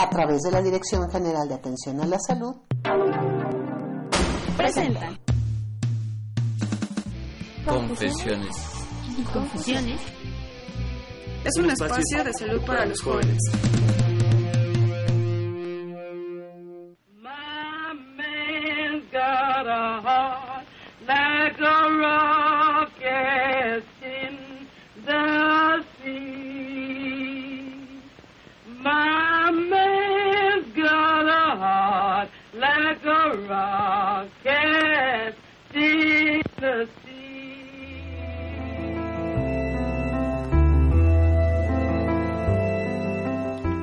A través de la Dirección General de Atención a la Salud, presentan Confesiones. Confusiones. Es un espacio de salud para los jóvenes. My man's got a heart like a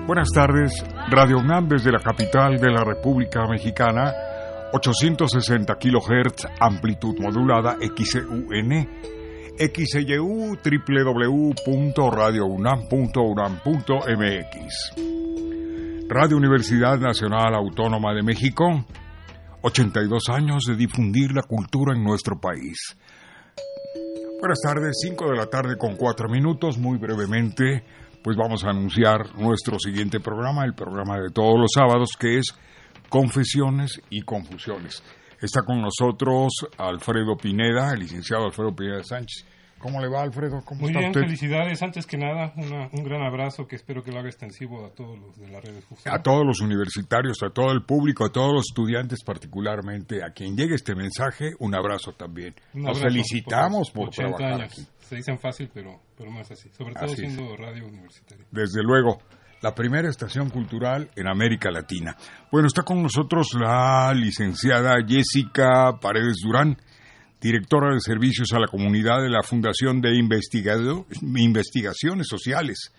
Buenas tardes, Radio UNAM desde la capital de la República Mexicana, 860 kHz, amplitud modulada XEUN, XEU, www.radiounam.unam.mx. Radio Universidad Nacional Autónoma de México, 82 años de difundir la cultura en nuestro país. Buenas tardes, 5 de la tarde con 4 minutos, muy brevemente pues vamos a anunciar nuestro siguiente programa, el programa de todos los sábados, que es Confesiones y Confusiones. Está con nosotros Alfredo Pineda, el licenciado Alfredo Pineda Sánchez. ¿Cómo le va, Alfredo? ¿Cómo Muy está bien, usted? felicidades. Antes que nada, una- un gran abrazo que espero que lo haga extensivo a todos los de la red de difusión. A todos los universitarios, a todo el público, a todos los estudiantes particularmente, a quien llegue este mensaje, un abrazo también. Un felicitamos por 80 trabajar años. aquí. Se dicen fácil, pero, pero más así. Sobre todo Así es. siendo radio universitaria. Desde luego, la primera estación cultural en América Latina. Bueno, está con nosotros la licenciada Jessica Paredes Durán, directora de Servicios a la Comunidad de la Fundación de Investigado- Investigaciones Sociales,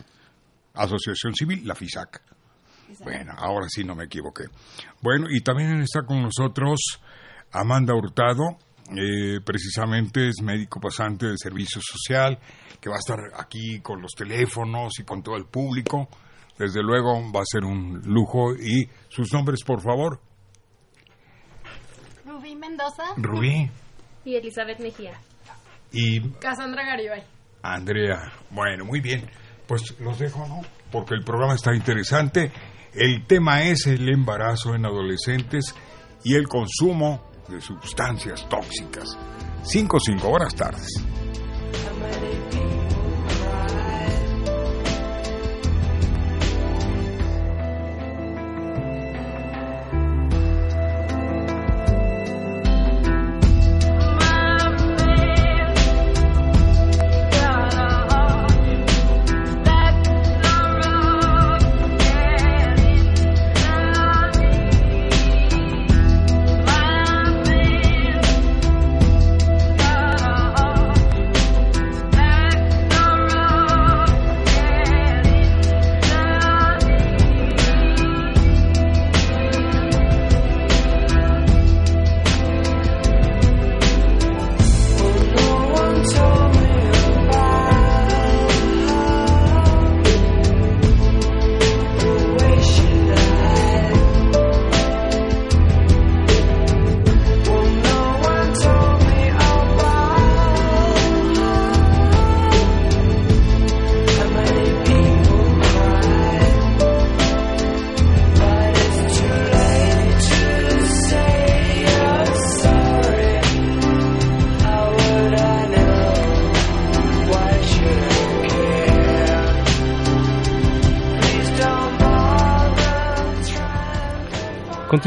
Asociación Civil, la FISAC. Bueno, ahora sí no me equivoqué. Bueno, y también está con nosotros Amanda Hurtado, eh, precisamente es médico pasante de servicio social, que va a estar aquí con los teléfonos y con todo el público. Desde luego va a ser un lujo. Y sus nombres, por favor. Rubí Mendoza Rubí y Elizabeth Mejía. y Cassandra Garibay. Andrea. Bueno, muy bien. Pues los dejo, ¿no? Porque el programa está interesante. El tema es el embarazo en adolescentes y el consumo de sustancias tóxicas. 5 5 horas tardes.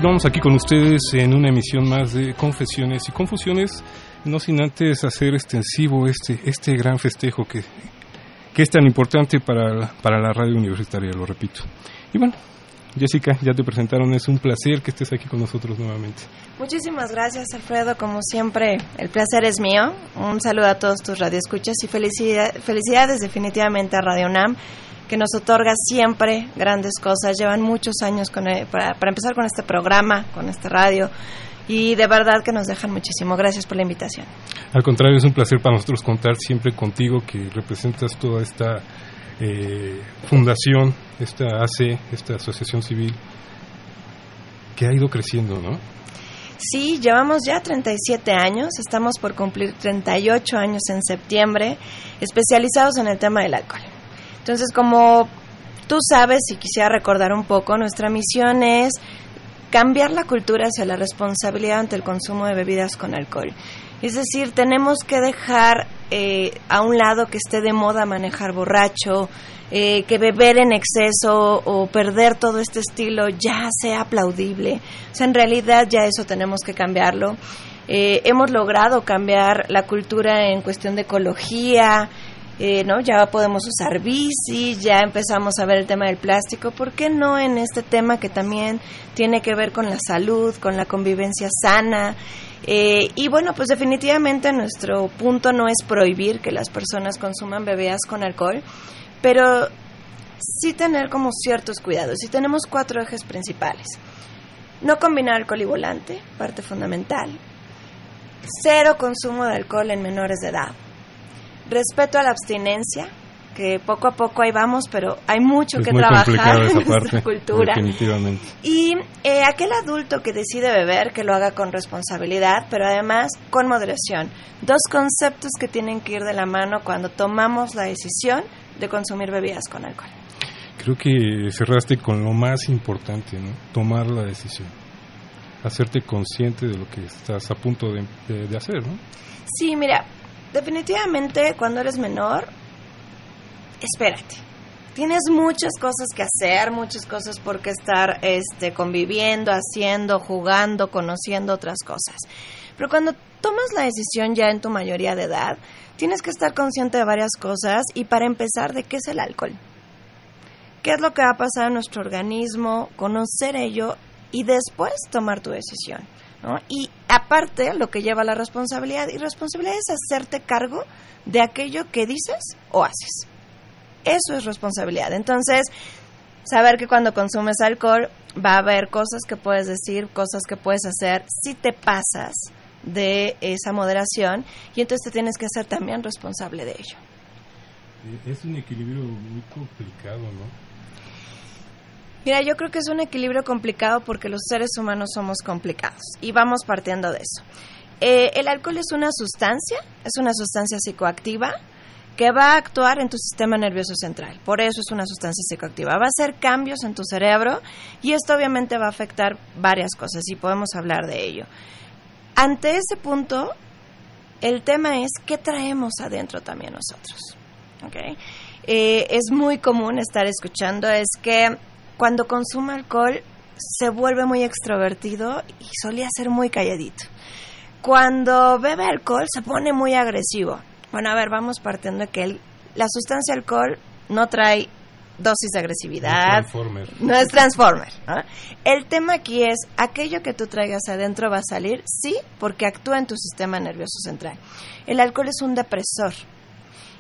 Continuamos aquí con ustedes en una emisión más de Confesiones y Confusiones, no sin antes hacer extensivo este, este gran festejo que, que es tan importante para, la- para la radio universitaria, lo repito. Y bueno, Jessica, ya te presentaron, es un placer que estés aquí con nosotros nuevamente. Muchísimas gracias, Alfredo. Como siempre, el placer es mío. Un saludo a todos tus radioescuchas y felicidad- felicidades definitivamente a Radio UNAM, que nos otorga siempre grandes cosas. Llevan muchos años con, eh, para, para empezar con este programa, con este radio y de verdad que nos dejan muchísimo. Gracias por la invitación. Al contrario, es un placer para nosotros contar siempre contigo que representas toda esta eh, fundación, esta AC, esta asociación civil que ha ido creciendo, ¿no? Sí, llevamos ya 37 años, estamos por cumplir 38 años en septiembre, especializados en el tema del alcohol. Entonces, como tú sabes, y quisiera recordar un poco, nuestra misión es cambiar la cultura hacia la responsabilidad ante el consumo de bebidas con alcohol. Es decir, tenemos que dejar eh, a un lado que esté de moda manejar borracho, eh, que beber en exceso o perder todo este estilo ya sea aplaudible. O sea, en realidad ya eso tenemos que cambiarlo. Eh, hemos logrado cambiar la cultura en cuestión de ecología, eh, ¿no? Ya podemos usar bici, ya empezamos a ver el tema del plástico. ¿Por qué no en este tema que también tiene que ver con la salud, con la convivencia sana? Eh, y bueno, pues definitivamente nuestro punto no es prohibir que las personas consuman bebidas con alcohol, pero sí tener como ciertos cuidados. Y tenemos cuatro ejes principales. No combinar alcohol y volante, parte fundamental. Cero consumo de alcohol en menores de edad respeto a la abstinencia, que poco a poco ahí vamos, pero hay mucho que trabajar en nuestra cultura. Definitivamente. Y eh, aquel adulto que decide beber, que lo haga con responsabilidad, pero además con moderación. Dos conceptos que tienen que ir de la mano cuando tomamos la decisión de consumir bebidas con alcohol. Creo que cerraste con lo más importante, ¿no? Tomar la decisión. Hacerte consciente de lo que estás a punto de, de, de hacer, ¿no? Sí, mira, definitivamente cuando eres menor, espérate. Tienes muchas cosas que hacer, muchas cosas por qué estar este, conviviendo, haciendo, jugando, conociendo otras cosas. Pero cuando tomas la decisión ya en tu mayoría de edad, tienes que estar consciente de varias cosas y para empezar, ¿de qué es el alcohol? ¿Qué es lo que va a pasar en nuestro organismo? Conocer ello y después tomar tu decisión. Y aparte, lo que lleva la responsabilidad, y responsabilidad es hacerte cargo de aquello que dices o haces. Eso es responsabilidad. Entonces, saber que cuando consumes alcohol va a haber cosas que puedes decir, cosas que puedes hacer, si te pasas de esa moderación, y entonces te tienes que hacer también responsable de ello. Es un equilibrio muy complicado, ¿no? Mira, yo creo que es un equilibrio complicado porque los seres humanos somos complicados y vamos partiendo de eso. Eh, el alcohol es una sustancia, es una sustancia psicoactiva que va a actuar en tu sistema nervioso central. Por eso es una sustancia psicoactiva. Va a hacer cambios en tu cerebro y esto obviamente va a afectar varias cosas y podemos hablar de ello. Ante ese punto, el tema es qué traemos adentro también nosotros. ¿okay? Eh, es muy común estar escuchando, es que cuando consume alcohol se vuelve muy extrovertido y solía ser muy calladito. Cuando bebe alcohol se pone muy agresivo. Bueno, a ver, vamos partiendo de que la sustancia alcohol no trae dosis de agresividad. No es transformer. El tema aquí es, aquello que tú traigas adentro va a salir, sí, porque actúa en tu sistema nervioso central. El alcohol es un depresor.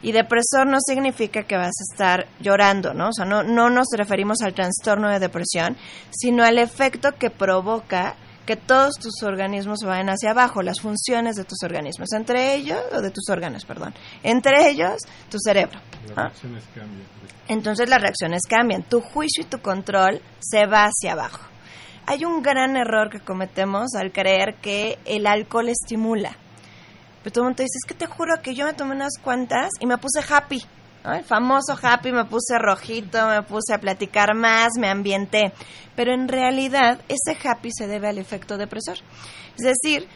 Y depresor no significa que vas a estar llorando, ¿no? O sea, no, no nos referimos al trastorno de depresión, sino al efecto que provoca que todos tus organismos vayan hacia abajo, las funciones de tus organismos, entre ellos, o de tus órganos, perdón, entre ellos tu cerebro. Las reacciones cambian. Entonces las reacciones cambian, tu juicio y tu control se va hacia abajo. Hay un gran error que cometemos al creer que el alcohol estimula. Pero todo el mundo te dice, es que te juro que yo me tomé unas cuantas y me puse happy. El famoso happy, me puse rojito, me puse a platicar más, me ambienté. Pero en realidad ese happy se debe al efecto depresor. Es decir,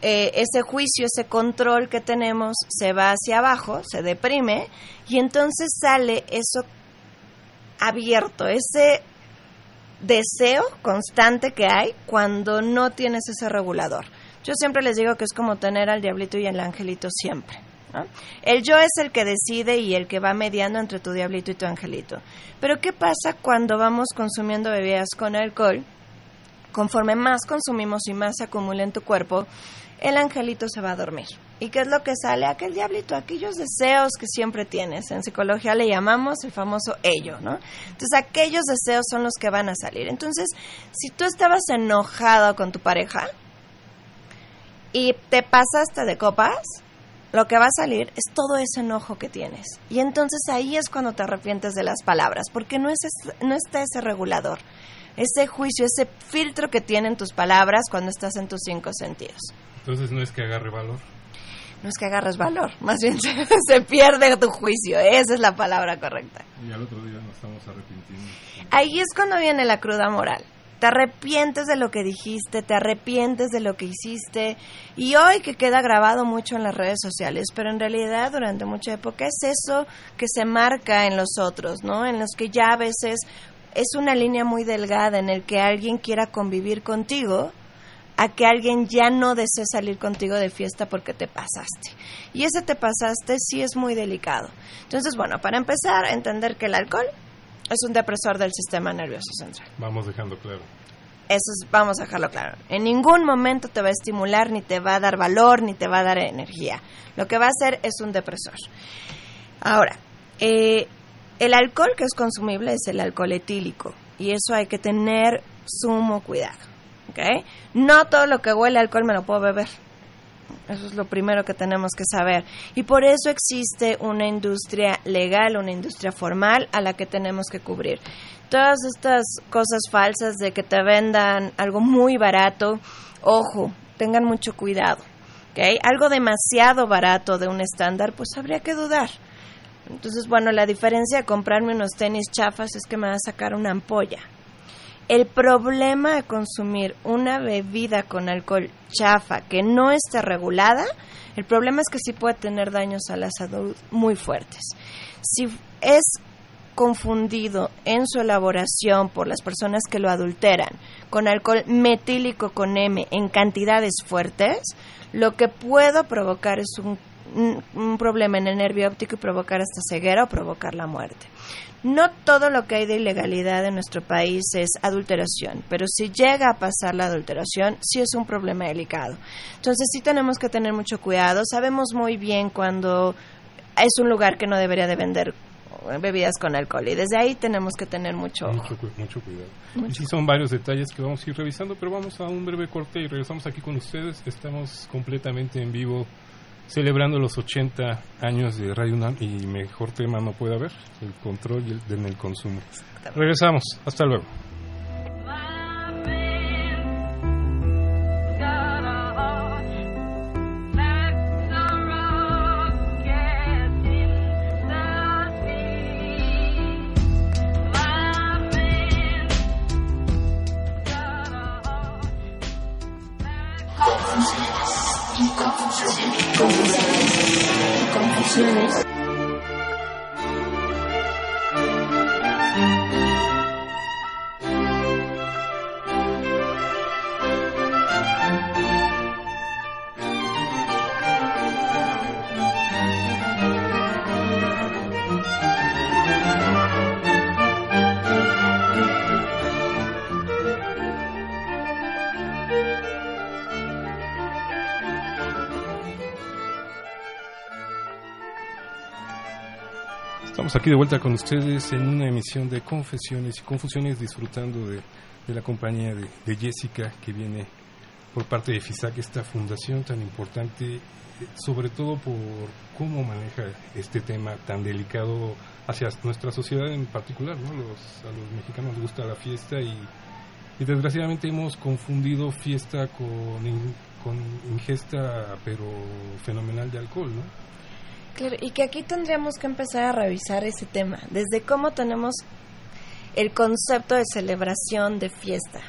eh, ese juicio, ese control que tenemos se va hacia abajo, se deprime y entonces sale eso abierto, ese deseo constante que hay cuando no tienes ese regulador. Yo siempre les digo que es como tener al diablito y el angelito siempre. El yo es el que decide y el que va mediando entre tu diablito y tu angelito. Pero ¿qué pasa cuando vamos consumiendo bebidas con alcohol? conforme más consumimos y más se acumula en tu cuerpo, el angelito se va a dormir. ¿Y qué es lo que sale? Aquel diablito, aquellos deseos que siempre tienes. En psicología le llamamos el famoso ello, ¿no? Entonces, aquellos deseos son los que van a salir. Entonces, si tú estabas enojado con tu pareja y te pasaste de copas, lo que va a salir es todo ese enojo que tienes. Y entonces ahí es cuando te arrepientes de las palabras, porque no, es, no está ese regulador, ese juicio, ese filtro que tienen tus palabras cuando estás en tus cinco sentidos. Entonces no es que agarre valor. No es que agarres valor, más bien se, se pierde tu juicio, esa es la palabra correcta. Y al otro día nos estamos arrepintiendo. Ahí es cuando viene la cruda moral. Te arrepientes de lo que dijiste, te arrepientes de lo que hiciste y hoy que queda grabado mucho en las redes sociales, pero en realidad durante mucha época es eso que se marca en los otros, ¿no? En los que ya a veces es una línea muy delgada en el que alguien quiera convivir contigo a que alguien ya no desee salir contigo de fiesta porque te pasaste. Y ese te pasaste sí es muy delicado. Entonces, bueno, para empezar, entender que el alcohol es un depresor del sistema nervioso central. Vamos dejando claro. Eso es, vamos a dejarlo claro. En ningún momento te va a estimular, ni te va a dar valor, ni te va a dar energía. Lo que va a hacer es un depresor. Ahora, eh, el alcohol que es consumible es el alcohol etílico. Y eso hay que tener sumo cuidado. ¿okay? No todo lo que huele a alcohol me lo puedo beber. Eso es lo primero que tenemos que saber. Y por eso existe una industria legal, una industria formal a la que tenemos que cubrir. Todas estas cosas falsas de que te vendan algo muy barato, ojo, tengan mucho cuidado. ¿okay? Algo demasiado barato de un estándar, pues habría que dudar. Entonces, bueno, la diferencia de comprarme unos tenis chafas es que me va a sacar una ampolla. El problema de consumir una bebida con alcohol chafa que no esté regulada, el problema es que sí puede tener daños a la salud muy fuertes. Si es confundido en su elaboración por las personas que lo adulteran con alcohol metílico con M en cantidades fuertes, lo que puedo provocar es un, un problema en el nervio óptico y provocar hasta ceguera o provocar la muerte. No todo lo que hay de ilegalidad en nuestro país es adulteración, pero si llega a pasar la adulteración, sí es un problema delicado. Entonces sí tenemos que tener mucho cuidado. Sabemos muy bien cuando es un lugar que no debería de vender bebidas con alcohol y desde ahí tenemos que tener mucho mucho, mucho cuidado. Mucho. Y sí son varios detalles que vamos a ir revisando, pero vamos a un breve corte y regresamos aquí con ustedes. Estamos completamente en vivo celebrando los 80 años de Radio UNAM y mejor tema no puede haber, el control y el, en el consumo. Regresamos, hasta luego. Aquí de vuelta con ustedes en una emisión de Confesiones y Confusiones, disfrutando de, la compañía de, de, Jessica que viene por parte de FISAC, esta fundación tan importante, sobre todo por cómo maneja este tema tan delicado hacia nuestra sociedad en particular. ¿no? Los, a los mexicanos les gusta la fiesta y, y desgraciadamente hemos confundido fiesta con, con ingesta, pero fenomenal de alcohol, ¿no? Claro, y que aquí tendríamos que empezar a revisar ese tema, desde cómo tenemos el concepto de celebración de fiesta.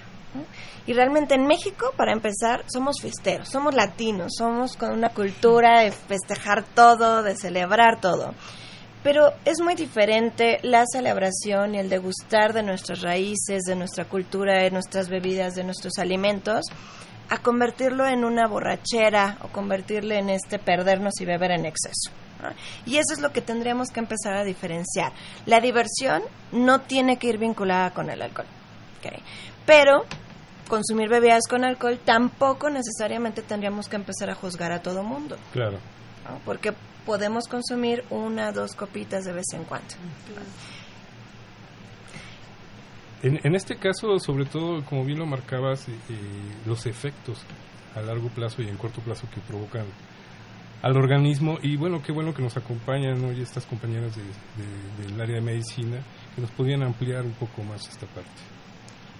Y realmente en México, para empezar, somos fiesteros, somos latinos, somos con una cultura de festejar todo, de celebrar todo. Pero es muy diferente la celebración y el degustar de nuestras raíces, de nuestra cultura, de nuestras bebidas, de nuestros alimentos, a convertirlo en una borrachera o convertirle en este perdernos y beber en exceso. Y eso es lo que tendríamos que empezar a diferenciar. La diversión no tiene que ir vinculada con el alcohol. ¿okay? Pero consumir bebidas con alcohol, tampoco necesariamente tendríamos que empezar a juzgar a todo mundo. Claro. ¿no? Porque podemos consumir una, dos copitas de vez en cuando. En, en este caso, sobre todo, como bien lo marcabas, eh, los efectos a largo plazo y en corto plazo que provocan al organismo. Y bueno, qué bueno que nos acompañan hoy estas compañeras de- de- del área de medicina que nos podían ampliar un poco más esta parte.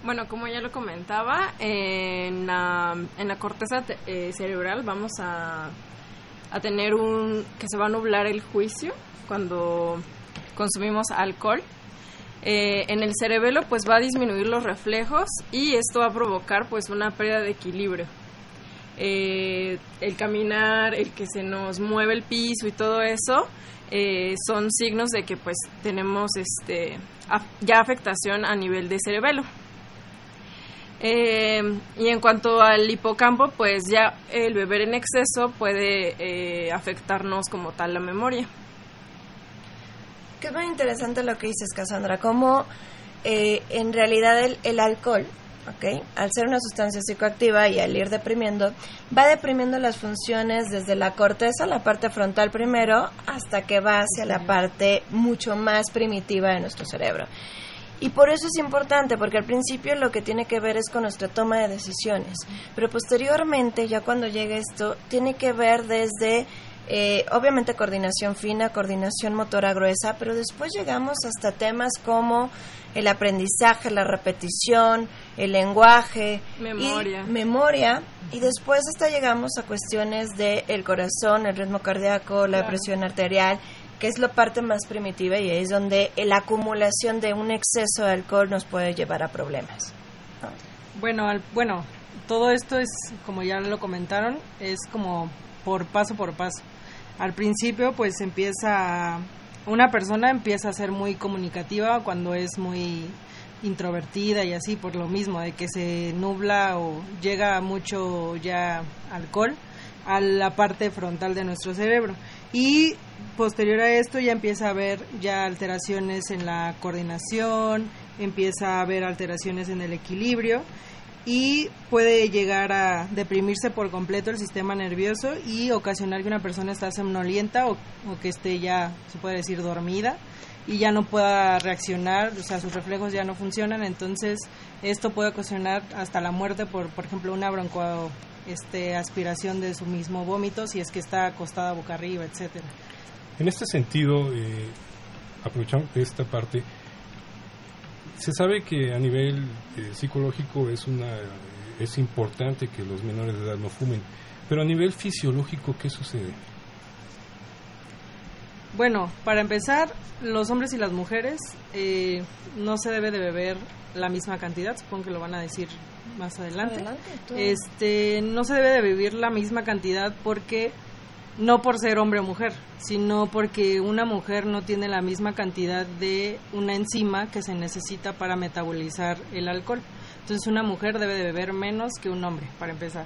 Bueno, como ya lo comentaba, en la, en la corteza te- eh, cerebral vamos a, a tener un... que se va a nublar el juicio cuando consumimos alcohol. Eh, en el cerebelo pues va a disminuir los reflejos y esto va a provocar pues una pérdida de equilibrio. Eh, el caminar, el que se nos mueve el piso y todo eso eh, son signos de que pues tenemos este ya afectación a nivel de cerebelo. Eh, y en cuanto al hipocampo, pues ya el beber en exceso puede eh, afectarnos como tal la memoria. Es muy interesante lo que dices, Cassandra, cómo en realidad el, el alcohol, ¿ok? al ser una sustancia psicoactiva y al ir deprimiendo, va deprimiendo las funciones desde la corteza, la parte frontal primero, hasta que va hacia la parte mucho más primitiva de nuestro cerebro. Y por eso es importante, porque al principio lo que tiene que ver es con nuestra toma de decisiones, pero posteriormente, ya cuando llega esto, tiene que ver desde, eh, obviamente, coordinación fina, coordinación motora gruesa, pero después llegamos hasta temas como el aprendizaje, la repetición, el lenguaje, Memoria. y, memoria, y después hasta llegamos a cuestiones del el corazón, el ritmo cardíaco, la Claro. presión arterial, que es la parte más primitiva y es donde la acumulación de un exceso de alcohol nos puede llevar a problemas. Bueno, al- bueno, todo esto es, como ya lo comentaron, es como por paso por paso. Al principio, pues empieza, una persona empieza a ser muy comunicativa cuando es muy introvertida y así, por lo mismo, de que se nubla o llega mucho ya alcohol a la parte frontal de nuestro cerebro. Y posterior a esto ya empieza a haber ya alteraciones en la coordinación, empieza a haber alteraciones en el equilibrio y puede llegar a deprimirse por completo el sistema nervioso y ocasionar que una persona esté somnolienta o, o que esté ya, se puede decir, dormida y ya no pueda reaccionar, o sea, sus reflejos ya no funcionan, entonces esto puede ocasionar hasta la muerte por, por ejemplo, una bronco este aspiración de su mismo vómito si es que está acostada boca arriba, etcétera. En este sentido, eh, aprovechando esta parte, se sabe que a nivel eh, psicológico es una es importante que los menores de edad no fumen, pero a nivel fisiológico, ¿qué sucede? Bueno, para empezar, los hombres y las mujeres eh, no se debe de beber la misma cantidad, supongo que lo van a decir más adelante. Adelante. Este, no se debe de beber la misma cantidad porque no por ser hombre o mujer, sino porque una mujer no tiene la misma cantidad de una enzima que se necesita para metabolizar el alcohol. Entonces una mujer debe de beber menos que un hombre, para empezar.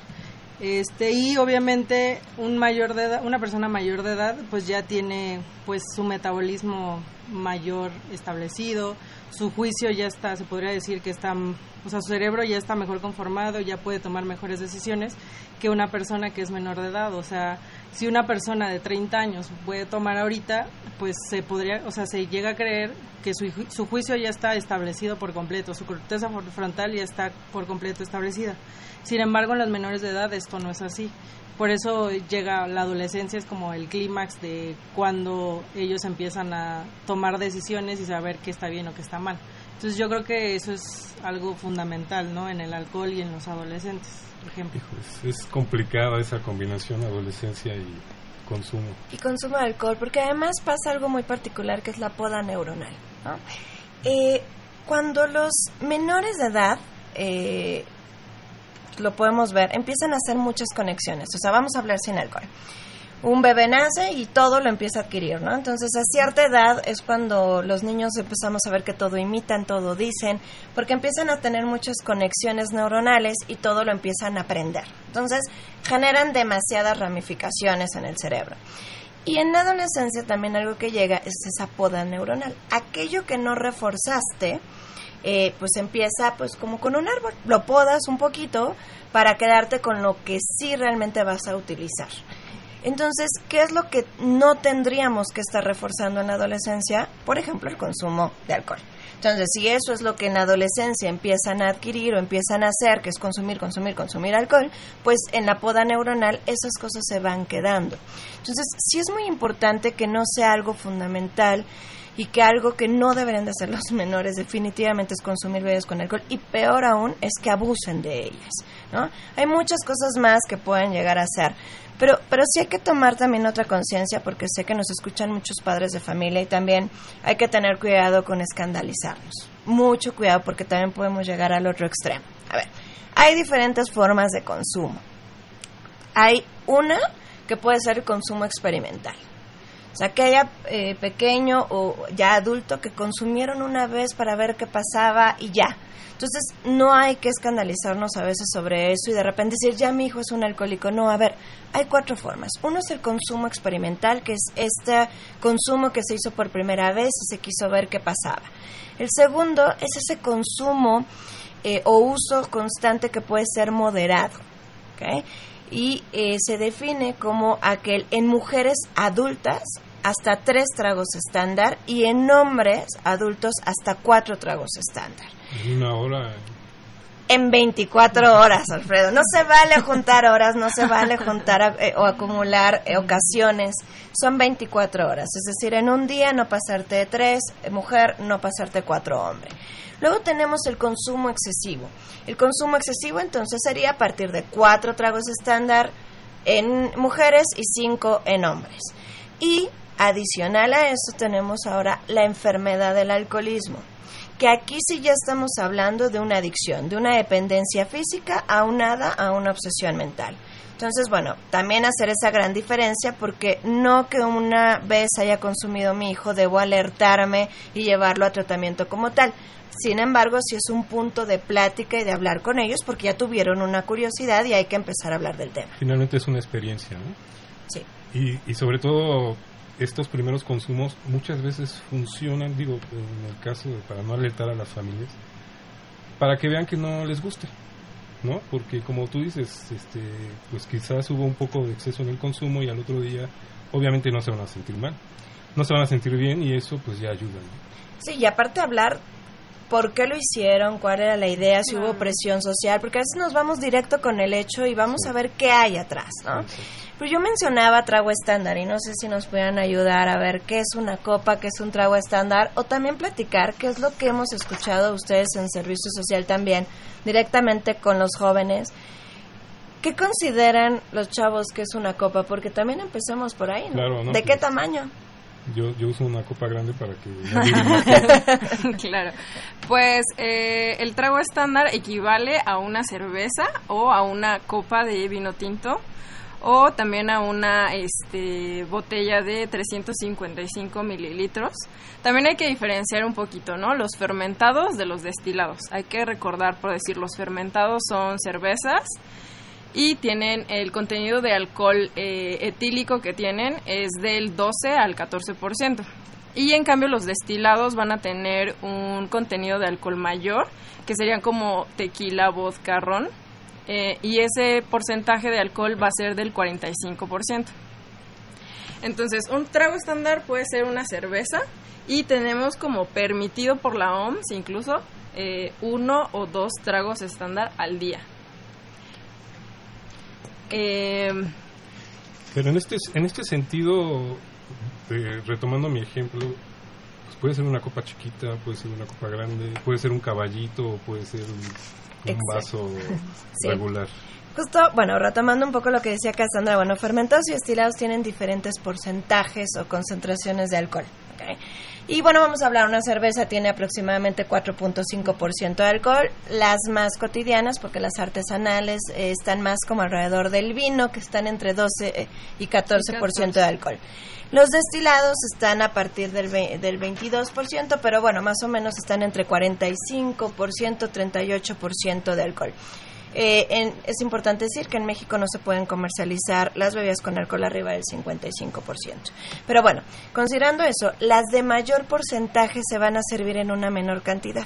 Este, y obviamente un mayor de edad, una persona mayor de edad pues ya tiene pues su metabolismo mayor establecido, su juicio ya está, se podría decir que está, o sea, su cerebro ya está mejor conformado, ya puede tomar mejores decisiones que una persona que es menor de edad, o sea, si una persona de 30 años puede tomar ahorita, pues se podría, o sea, se llega a creer que su, su juicio ya está establecido por completo, su corteza frontal ya está por completo establecida. Sin embargo, en los menores de edad esto no es así. Por eso llega la adolescencia, es como el clímax de cuando ellos empiezan a tomar decisiones y saber qué está bien o qué está mal. Entonces yo creo que eso es algo fundamental, ¿no? En el alcohol y en los adolescentes, por ejemplo. Es, es complicada esa combinación adolescencia y consumo. y consumo de alcohol, porque además pasa algo muy particular que es la poda neuronal. ¿no? Eh, cuando los menores de edad, eh, lo podemos ver, empiezan a hacer muchas conexiones. O sea, vamos a hablar sin alcohol. Un bebé nace y todo lo empieza a adquirir, ¿no? Entonces, a cierta edad es cuando los niños empezamos a ver que todo imitan, todo dicen, porque empiezan a tener muchas conexiones neuronales y todo lo empiezan a aprender. Entonces, generan demasiadas ramificaciones en el cerebro. Y en la adolescencia también algo que llega es esa poda neuronal. Aquello que no reforzaste eh, pues empieza pues como con un árbol, lo podas un poquito para quedarte con lo que sí realmente vas a utilizar. Entonces, ¿qué es lo que no tendríamos que estar reforzando en la adolescencia? Por ejemplo, el consumo de alcohol. Entonces, si eso es lo que en adolescencia empiezan a adquirir o empiezan a hacer, que es consumir, consumir, consumir alcohol, pues en la poda neuronal esas cosas se van quedando. Entonces, sí es muy importante que no sea algo fundamental y que algo que no deberían de hacer los menores definitivamente es consumir bebidas con alcohol y peor aún es que abusen de ellas, ¿no? Hay muchas cosas más que pueden llegar a ser, pero, pero sí hay que tomar también otra conciencia porque sé que nos escuchan muchos padres de familia y también hay que tener cuidado con escandalizarnos. Mucho cuidado porque también podemos llegar al otro extremo. A ver, hay diferentes formas de consumo. Hay una que puede ser el consumo experimental. O sea, que haya eh, pequeño o ya adulto que consumieron una vez para ver qué pasaba y ya. Entonces, no hay que escandalizarnos a veces sobre eso y de repente decir, ya mi hijo es un alcohólico. No, a ver, hay cuatro formas. Uno es el consumo experimental, que es este consumo que se hizo por primera vez y se quiso ver qué pasaba. El segundo es ese consumo eh, o uso constante que puede ser moderado. ¿ok? Y eh, se define como aquel en mujeres adultas hasta tres tragos estándar y en hombres adultos hasta cuatro tragos estándar. Una hora. En 24 horas, Alfredo. No se vale juntar horas, no se vale juntar eh, o acumular ocasiones. Son 24 horas. Es decir, en un día no pasarte tres, eh, mujer, no pasarte cuatro, hombre. Luego tenemos el consumo excesivo. El consumo excesivo entonces sería a partir de cuatro tragos estándar en mujeres y cinco en hombres. Y adicional a eso tenemos ahora la enfermedad del alcoholismo que aquí sí ya estamos hablando de una adicción, de una dependencia física aunada a una obsesión mental. Entonces, bueno, también hacer esa gran diferencia porque no que una vez haya consumido mi hijo debo alertarme y llevarlo a tratamiento como tal. Sin embargo, sí es un punto de plática y de hablar con ellos porque ya tuvieron una curiosidad y hay que empezar a hablar del tema. Finalmente es una experiencia, ¿no? Sí. Y, y sobre todo estos primeros consumos muchas veces funcionan, digo, en el caso de, para no alertar a las familias, para que vean que no les guste, ¿no? Porque como tú dices, este, pues quizás hubo un poco de exceso en el consumo y al otro día, obviamente no se van a sentir mal, no se van a sentir bien y eso pues ya ayuda. ¿no? Sí, y aparte hablar por qué lo hicieron, cuál era la idea, si hubo presión social, porque a veces nos vamos directo con el hecho y vamos a ver qué hay atrás, ¿no? Pero yo mencionaba trago estándar y no sé si nos puedan ayudar a ver qué es una copa, qué es un trago estándar o también platicar qué es lo que hemos escuchado ustedes en servicio social también, directamente con los jóvenes. ¿Qué consideran los chavos que es una copa? Porque también empecemos por ahí, ¿no? Claro, ¿no? ¿De qué Pues- tamaño? Yo, yo uso una copa grande para que... claro. Pues eh, el trago estándar equivale a una cerveza o a una copa de vino tinto o también a una este, botella de 355 mililitros. También hay que diferenciar un poquito, ¿no? Los fermentados de los destilados. Hay que recordar, por decir, los fermentados son cervezas y tienen el contenido de alcohol eh, etílico que tienen es del 12 al 14%. Y en cambio los destilados van a tener un contenido de alcohol mayor, que serían como tequila, vodka, ron, eh, y ese porcentaje de alcohol va a ser del 45%. Entonces, un trago estándar puede ser una cerveza y tenemos como permitido por la OMS incluso eh, uno o dos tragos estándar al día. Eh, Pero en este, en este sentido, eh, retomando mi ejemplo, pues puede ser una copa chiquita, puede ser una copa grande, puede ser un caballito puede ser un, un vaso Sí. regular. Justo, bueno, retomando un poco lo que decía Cassandra, bueno, fermentados y destilados tienen diferentes porcentajes o concentraciones de alcohol. Y bueno, vamos a hablar, una cerveza tiene aproximadamente 4.5% de alcohol, las más cotidianas, porque las artesanales eh, están más como alrededor del vino, que están entre 12 y 14% de alcohol. Los destilados están a partir del, ve- del 22%, pero bueno, más o menos están entre 45%, 38% de alcohol. Eh, en- es importante decir que en México no se pueden comercializar las bebidas con alcohol arriba del 55%. Pero bueno, considerando eso, las de mayor porcentaje se van a servir en una menor cantidad.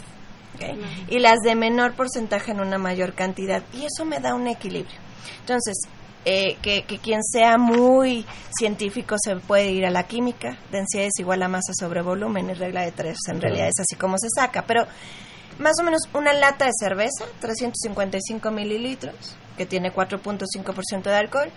Y las de menor porcentaje en una mayor cantidad. Y eso me da un equilibrio. Entonces, eh, que, que quien sea muy científico se puede ir a la química, densidad es igual a masa sobre volumen y regla de tres, en realidad es así como se saca, pero más o menos una lata de cerveza, 355 mililitros, que tiene 4.5% de alcohol,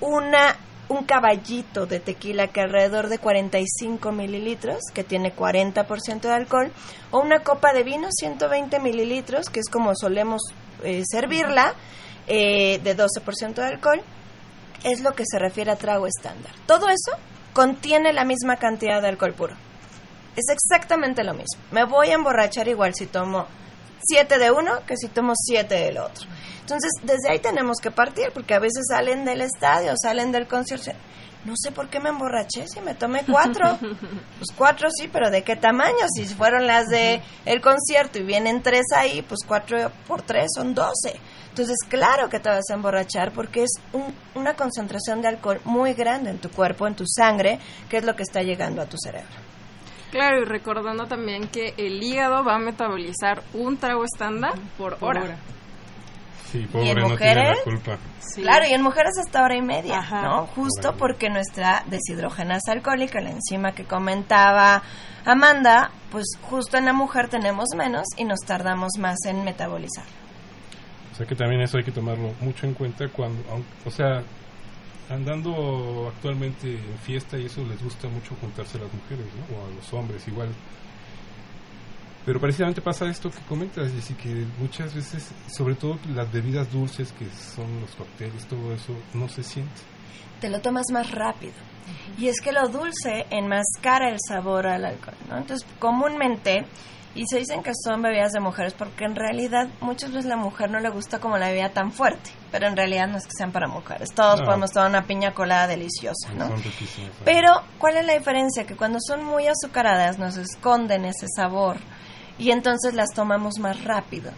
una un caballito de tequila que alrededor de 45 mililitros, que tiene 40% de alcohol, o una copa de vino, 120 mililitros, que es como solemos eh, servirla, eh, de 12% de alcohol, es lo que se refiere a trago estándar. Todo eso contiene la misma cantidad de alcohol puro. Es exactamente lo mismo. Me voy a emborrachar igual si tomo 7 de uno que si tomo 7 del otro. Entonces, desde ahí tenemos que partir, porque a veces salen del estadio, salen del concierto. No sé por qué me emborraché si me tomé cuatro. Pues cuatro sí, pero ¿de qué tamaño? Si fueron las de el concierto y vienen tres ahí, pues cuatro por tres son doce. Entonces, claro que te vas a emborrachar porque es un- una concentración de alcohol muy grande en tu cuerpo, en tu sangre, que es lo que está llegando a tu cerebro. Claro, y recordando también que el hígado va a metabolizar un trago estándar por, Por hora. hora. Sí, ¿Y pobre, en no tiene la mujeres? culpa. Claro, y en mujeres hasta hora y media, Ajá. ¿no? Justo porque nuestra deshidrogenasa alcohólica, la enzima que comentaba Amanda, pues justo en la mujer tenemos menos y nos tardamos más en metabolizar. O sea que también eso hay que tomarlo mucho en cuenta cuando, aun- o sea, andando actualmente en fiesta y eso les gusta mucho juntarse a las mujeres. O a los hombres igual. Pero precisamente pasa esto que comentas, Jessy, que muchas veces, sobre todo las bebidas dulces que son los cócteles, todo eso, no se siente. Te lo tomas más rápido. Y es que lo dulce enmascara el sabor al alcohol, ¿no? Entonces, comúnmente, y se dicen que son bebidas de mujeres porque en realidad muchas veces la mujer no le gusta como la bebida tan fuerte, pero en realidad no es que sean para mujeres. Todos No. podemos tomar una piña colada deliciosa, ¿no? Pero, ¿cuál es la diferencia? Que cuando son muy azucaradas nos esconden ese sabor y entonces las tomamos más rápido.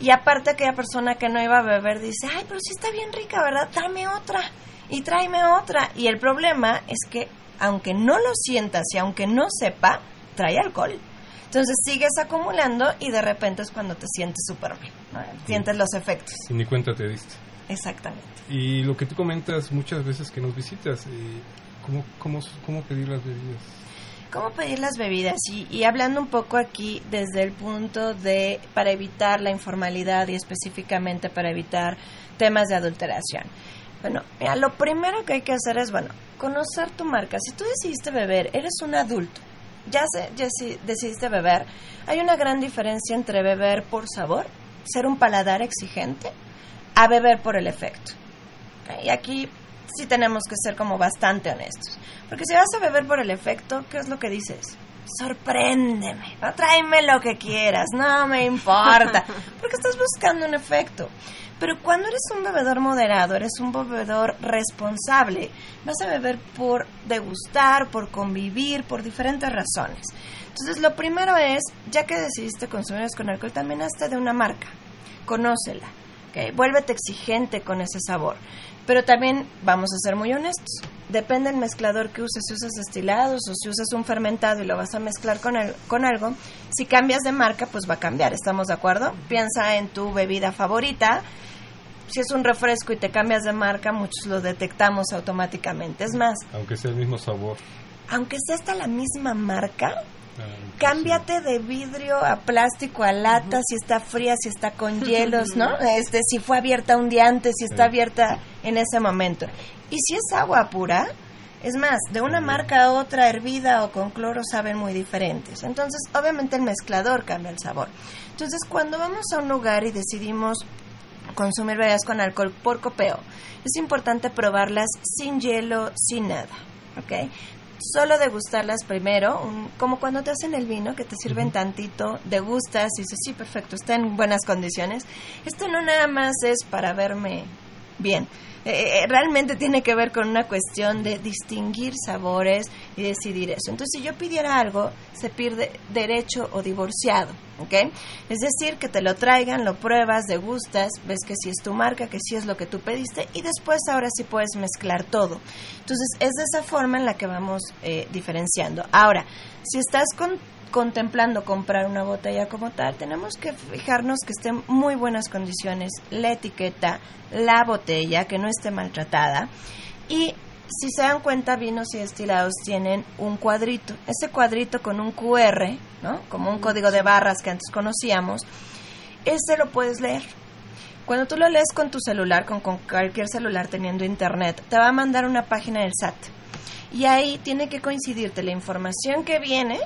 Y aparte aquella persona que no iba a beber dice, ay, pero sí está bien rica, ¿verdad? Dame otra y tráeme otra. Y el problema es que aunque no lo sientas y aunque no sepa, trae alcohol. Entonces sigues acumulando y de repente es cuando te sientes súper bien, ¿no? sientes los efectos. Y ni cuenta te diste. Exactamente. Y lo que tú comentas muchas veces que nos visitas, eh, ¿cómo, cómo, ¿cómo pedir las bebidas? ¿Cómo pedir las bebidas? Y, y hablando un poco aquí desde el punto de para evitar la informalidad y específicamente para evitar temas de adulteración. Bueno, mira, lo primero que hay que hacer es, bueno, conocer tu marca. Si tú decidiste beber, eres un adulto, ya, sé, ya si decidiste beber, hay una gran diferencia entre beber por sabor, ser un paladar exigente, a beber por el efecto. Y aquí sí tenemos que ser como bastante honestos. Porque si vas a beber por el efecto, ¿qué es lo que dices? Sorpréndeme, ¿no? tráeme lo que quieras, no me importa, porque estás buscando un efecto. Pero cuando eres un bebedor moderado, eres un bebedor responsable, vas a beber por degustar, por convivir, por diferentes razones. Entonces, lo primero es, ya que decidiste consumir con alcohol, también hazte de una marca, conócela, ¿ok? vuélvete exigente con ese sabor. Pero también vamos a ser muy honestos. Depende del mezclador que uses. Si usas destilados o si usas un fermentado y lo vas a mezclar con, el- con algo, si cambias de marca, pues va a cambiar. ¿Estamos de acuerdo? Piensa en tu bebida favorita. Si es un refresco y te cambias de marca, muchos lo detectamos automáticamente. Es más, Aunque sea el mismo sabor. aunque sea hasta la misma marca, ah, cámbiate de vidrio a plástico a lata si está fría, si está con hielos, ¿no? Este, si fue abierta un día antes, si está Sí. abierta en ese momento. Y si es agua pura, es más, de una marca a otra, hervida o con cloro, saben muy diferentes. Entonces, obviamente el mezclador cambia el sabor. Entonces, cuando vamos a un lugar y decidimos consumir bebidas con alcohol por copeo, es importante probarlas sin hielo, sin nada, ¿ok? Solo degustarlas primero, un- como cuando te hacen el vino, que te sirven tantito, degustas y dices, sí, perfecto, está en buenas condiciones. Esto no nada más es para verme bien. Eh, eh, realmente tiene que ver con una cuestión de distinguir sabores y decidir eso. Entonces, si yo pidiera algo, se pierde derecho o divorciado, ¿ok? Es decir, que te lo traigan, lo pruebas, degustas, ves que sí es tu marca, que sí es lo que tú pediste y después ahora sí puedes mezclar todo. Entonces, es de esa forma en la que vamos eh, diferenciando. Ahora, si estás con contemplando comprar una botella como tal, tenemos que fijarnos que esté en muy buenas condiciones la etiqueta, la botella, que no esté maltratada. Y si se dan cuenta, vinos y destilados tienen un cuadrito. Ese cuadrito con un QR, ¿no? Como un código de barras que antes conocíamos, ese lo puedes leer. Cuando tú lo lees con tu celular, con, con cualquier celular teniendo internet, te va a mandar una página del SAT. Y ahí tiene que coincidirte la información que viene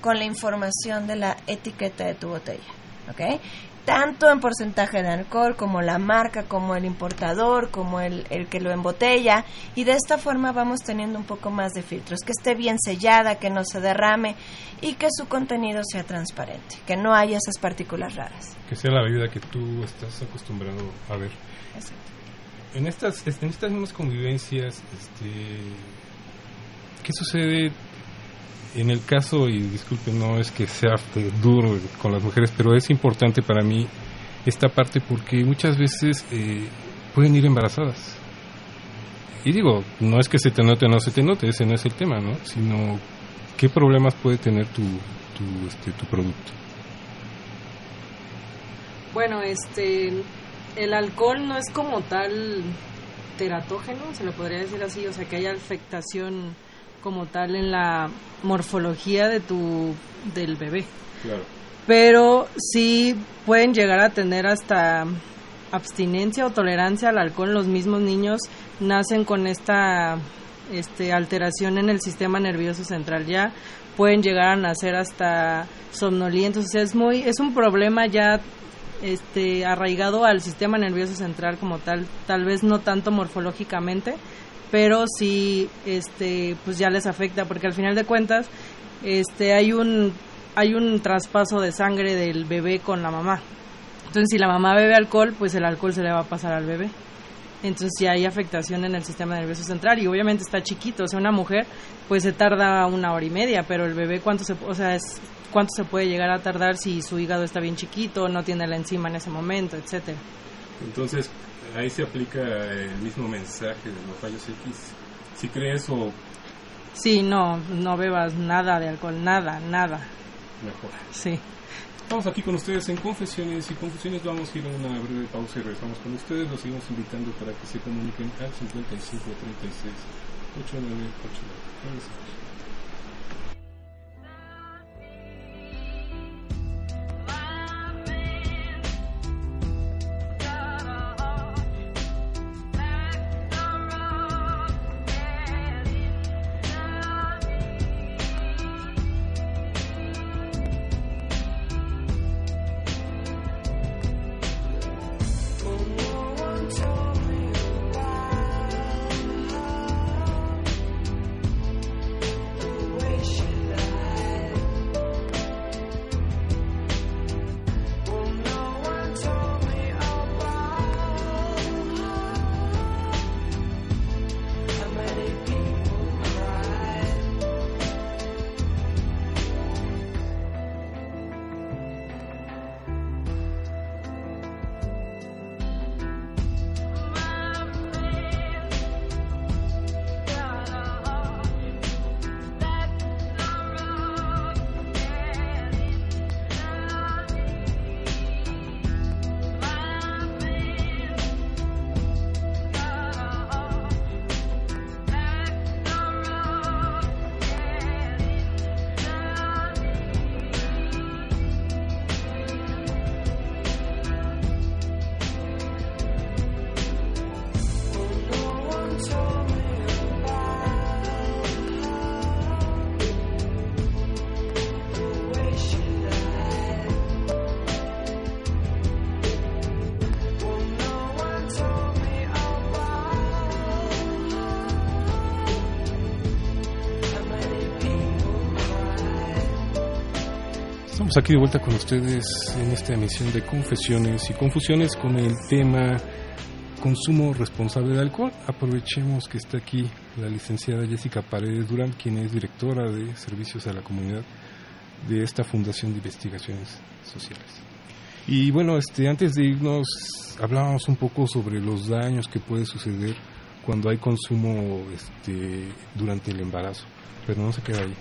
con la información de la etiqueta de tu botella. ¿Ok? Tanto en porcentaje de alcohol, como la marca, como el importador, como el, el que lo embotella. Y de esta forma vamos teniendo un poco más de filtros. Que esté bien sellada, que no se derrame y que su contenido sea transparente. Que no haya esas partículas raras. Que sea la bebida que tú estás acostumbrado a ver. En estas, en estas mismas convivencias, este, ¿qué sucede en el caso, y disculpe, no es que sea duro con las mujeres, pero es importante para mí esta parte porque muchas veces eh, pueden ir embarazadas. Y digo, no es que se te note o no se te note, ese no es el tema, ¿no? Sino qué problemas puede tener tu, tu, este, tu producto. Bueno, este, el alcohol no es como tal teratógeno, se lo podría decir así, o sea, que haya afectación como tal en la morfología de tu del bebé. Claro. Pero sí pueden llegar a tener hasta abstinencia o tolerancia al alcohol. Los mismos niños nacen con esta este, alteración en el sistema nervioso central ya pueden llegar a nacer hasta somnolientos. O sea, es muy es un problema ya este arraigado al sistema nervioso central como tal, tal vez no tanto morfológicamente, pero sí este pues ya les afecta porque al final de cuentas este hay un hay un traspaso de sangre del bebé con la mamá. Entonces, si la mamá bebe alcohol, pues el alcohol se le va a pasar al bebé. Entonces, ya hay afectación en el sistema nervioso central y obviamente está chiquito, o sea, una mujer pues se tarda una hora y media, pero el bebé cuánto se, o sea, es cuánto se puede llegar a tardar si su hígado está bien chiquito, no tiene la enzima en ese momento, etcétera. Entonces, ahí se aplica el mismo mensaje de los rayos X. Si crees o Sí, no, no bebas nada de alcohol, nada, nada. mejor. Sí. Estamos aquí con ustedes en Confesiones y Confusiones. Vamos a ir a una breve pausa y regresamos con ustedes. Los seguimos invitando para que se comuniquen al 55 36 8989. Estamos aquí de vuelta con ustedes en esta emisión de Confesiones y Confusiones con el tema consumo responsable de alcohol. Aprovechemos que está aquí la licenciada Jessica Paredes Durán, quien es directora de Servicios a la Comunidad de esta Fundación de Investigaciones Sociales. Y bueno, este, antes de irnos, hablábamos un poco sobre los daños que puede suceder cuando hay consumo este, durante el embarazo, pero no se queda ahí.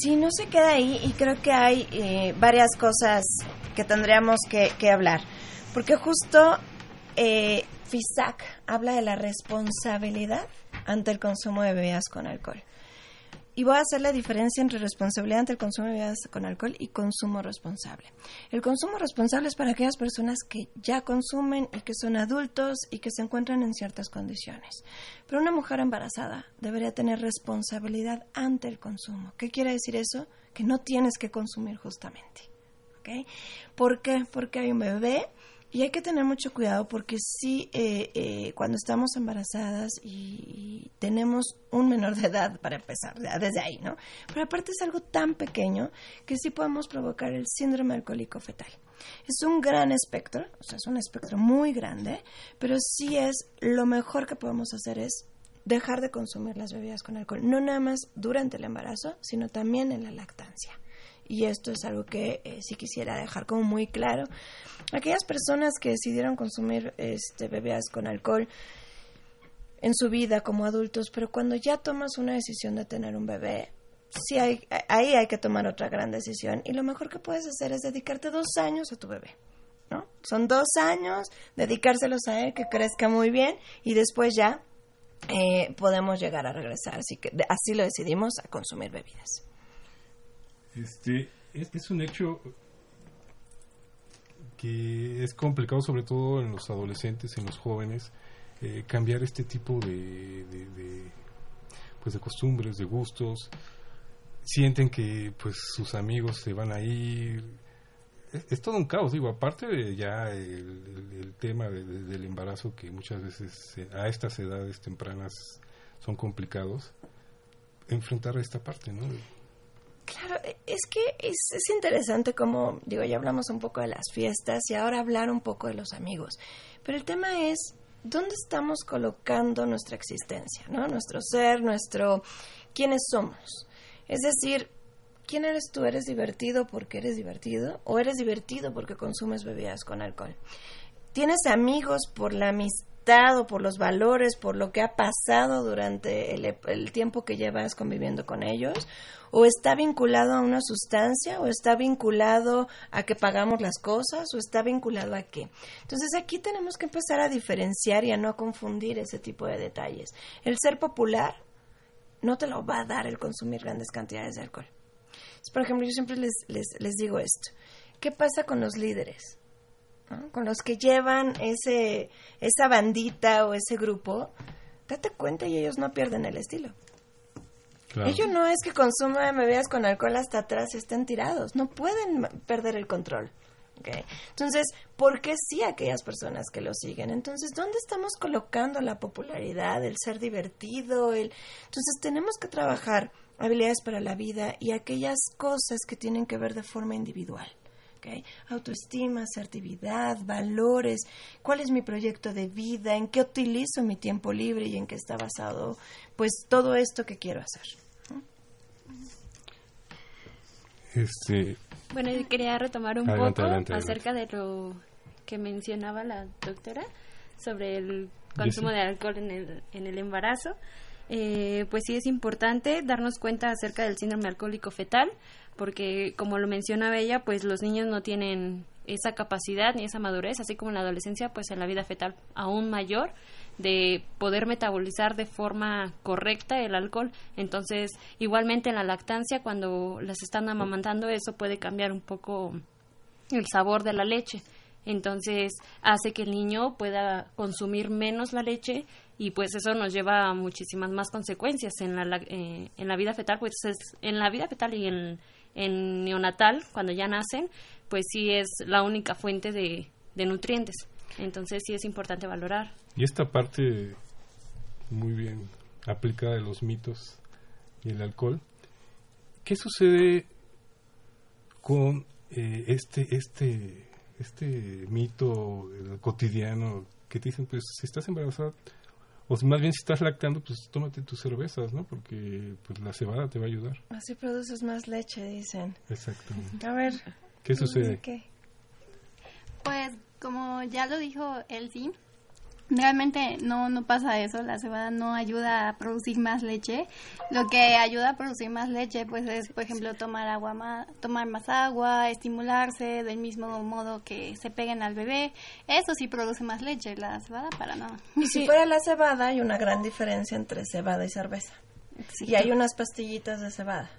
Sí, no se queda ahí y creo que hay eh, varias cosas que tendríamos que, que hablar. Porque justo eh, FISAC habla de la responsabilidad ante el consumo de bebidas con alcohol. Y voy a hacer la diferencia entre responsabilidad ante el consumo de bebidas con alcohol y consumo responsable. El consumo responsable es para aquellas personas que ya consumen y que son adultos y que se encuentran en ciertas condiciones. Pero una mujer embarazada debería tener responsabilidad ante el consumo. ¿Qué quiere decir eso? Que no tienes que consumir justamente. ¿Por qué? Porque hay un bebé y hay que tener mucho cuidado porque sí, eh, eh, cuando estamos embarazadas y, tenemos un menor de edad para empezar, desde ahí, ¿no? Pero aparte es algo tan pequeño que sí podemos provocar el síndrome alcohólico fetal. Es un gran espectro, o sea, es un espectro muy grande, pero sí es lo mejor que podemos hacer es dejar de consumir las bebidas con alcohol, no nada más durante el embarazo, sino también en la lactancia y esto es algo que eh, sí quisiera dejar como muy claro. Aquellas personas que decidieron consumir este, bebidas con alcohol en su vida como adultos, pero cuando ya tomas una decisión de tener un bebé, sí hay, ahí hay que tomar otra gran decisión y lo mejor que puedes hacer es dedicarte dos años a tu bebé. ¿no? Son dos años, dedicárselos a él, que crezca muy bien y después ya eh, podemos llegar a regresar. Así que así lo decidimos a consumir bebidas. Este, es, un hecho que es complicado, sobre todo en los adolescentes, en los jóvenes, eh, cambiar este tipo de, pues de costumbres, de gustos. Sienten que pues sus amigos se van a ir. Es, todo un caos, digo, aparte de ya el, tema del embarazo que muchas veces a estas edades tempranas son complicados, enfrentar esta parte, ¿no? Claro, e, es que es, interesante como, digo, ya hablamos un poco de las fiestas y ahora hablar un poco de los amigos. Pero el tema es, ¿dónde estamos colocando nuestra existencia, ¿no? Nuestro ser, nuestro... ¿Quiénes somos? Es decir, ¿quién eres tú? ¿Eres divertido porque eres divertido? ¿O eres divertido porque consumes bebidas con alcohol? ¿Tienes amigos por la amistad? por los valores, por lo que ha pasado durante el, tiempo que llevas conviviendo con ellos, o está vinculado a una sustancia, o está vinculado a que pagamos las cosas, o está vinculado a qué. Entonces aquí tenemos que empezar a diferenciar y a no confundir ese tipo de detalles. El ser popular no te lo va a dar el consumir grandes cantidades de alcohol. Por ejemplo, yo siempre les, les, les digo esto. ¿Qué pasa con los líderes? con los que llevan ese, esa bandita o ese grupo, date cuenta y ellos no pierden el estilo. Ellos no es que consuman bebidas con alcohol hasta atrás y estén tirados, no pueden perder el control. Entonces, ¿por qué sí aquellas personas que lo siguen? Entonces, ¿dónde estamos colocando la popularidad, el ser divertido? El... Entonces, tenemos que trabajar habilidades para la vida y aquellas cosas que tienen que ver de forma individual. Autoestima, asertividad, valores, cuál es mi proyecto de vida, en qué utilizo mi tiempo libre y en qué está basado, pues todo esto que quiero hacer. Este, bueno, yo quería retomar un poco acerca de lo que mencionaba la doctora sobre el consumo de alcohol en el, en el embarazo. Eh, pues sí es importante darnos cuenta acerca del síndrome alcohólico fetal, porque como lo menciona Bella, pues los niños no tienen esa capacidad ni esa madurez, así como en la adolescencia, pues en la vida fetal aún mayor, de poder metabolizar de forma correcta el alcohol. Entonces, igualmente en la lactancia, cuando las están amamantando, eso puede cambiar un poco el sabor de la leche. Entonces, hace que el niño pueda consumir menos la leche y pues eso nos lleva a muchísimas más consecuencias en la, eh, en la vida fetal, pues es, en la vida fetal y en en neonatal, cuando ya nacen, pues sí es la única fuente de, nutrientes. Entonces sí es importante valorar. Y esta parte muy bien aplicada de los mitos y el alcohol, ¿qué sucede con eh, este, este, este mito cotidiano que te dicen, pues si estás embarazada, o más bien si estás lactando, pues tómate tus cervezas, ¿no? Porque pues la cebada te va a ayudar. Así produces más leche, dicen. Exactamente. A ver. ¿Qué sucede? Pues como ya lo dijo Elsie, realmente no, no pasa eso, la cebada no ayuda a producir más leche. Lo que ayuda a producir más leche pues es, por ejemplo, tomar agua más, tomar más agua, estimularse del mismo modo que se peguen al bebé. Eso sí produce más leche, la cebada para nada. Y si fuera la cebada hay una gran diferencia entre cebada y cerveza. Y hay unas pastillitas de cebada.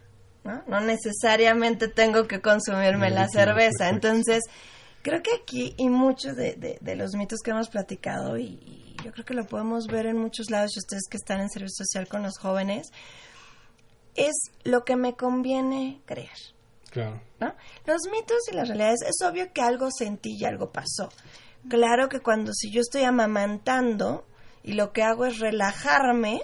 ¿no? no necesariamente tengo que consumirme la cerveza. Entonces, Creo que aquí, y muchos de, de, los mitos que hemos platicado, y, yo creo que lo podemos ver en muchos lados, y ustedes que están en servicio social con los jóvenes, es lo que me conviene creer. Claro. ¿no? Los mitos y las realidades, es obvio que algo sentí y algo pasó. Claro que cuando si yo estoy amamantando y lo que hago es relajarme,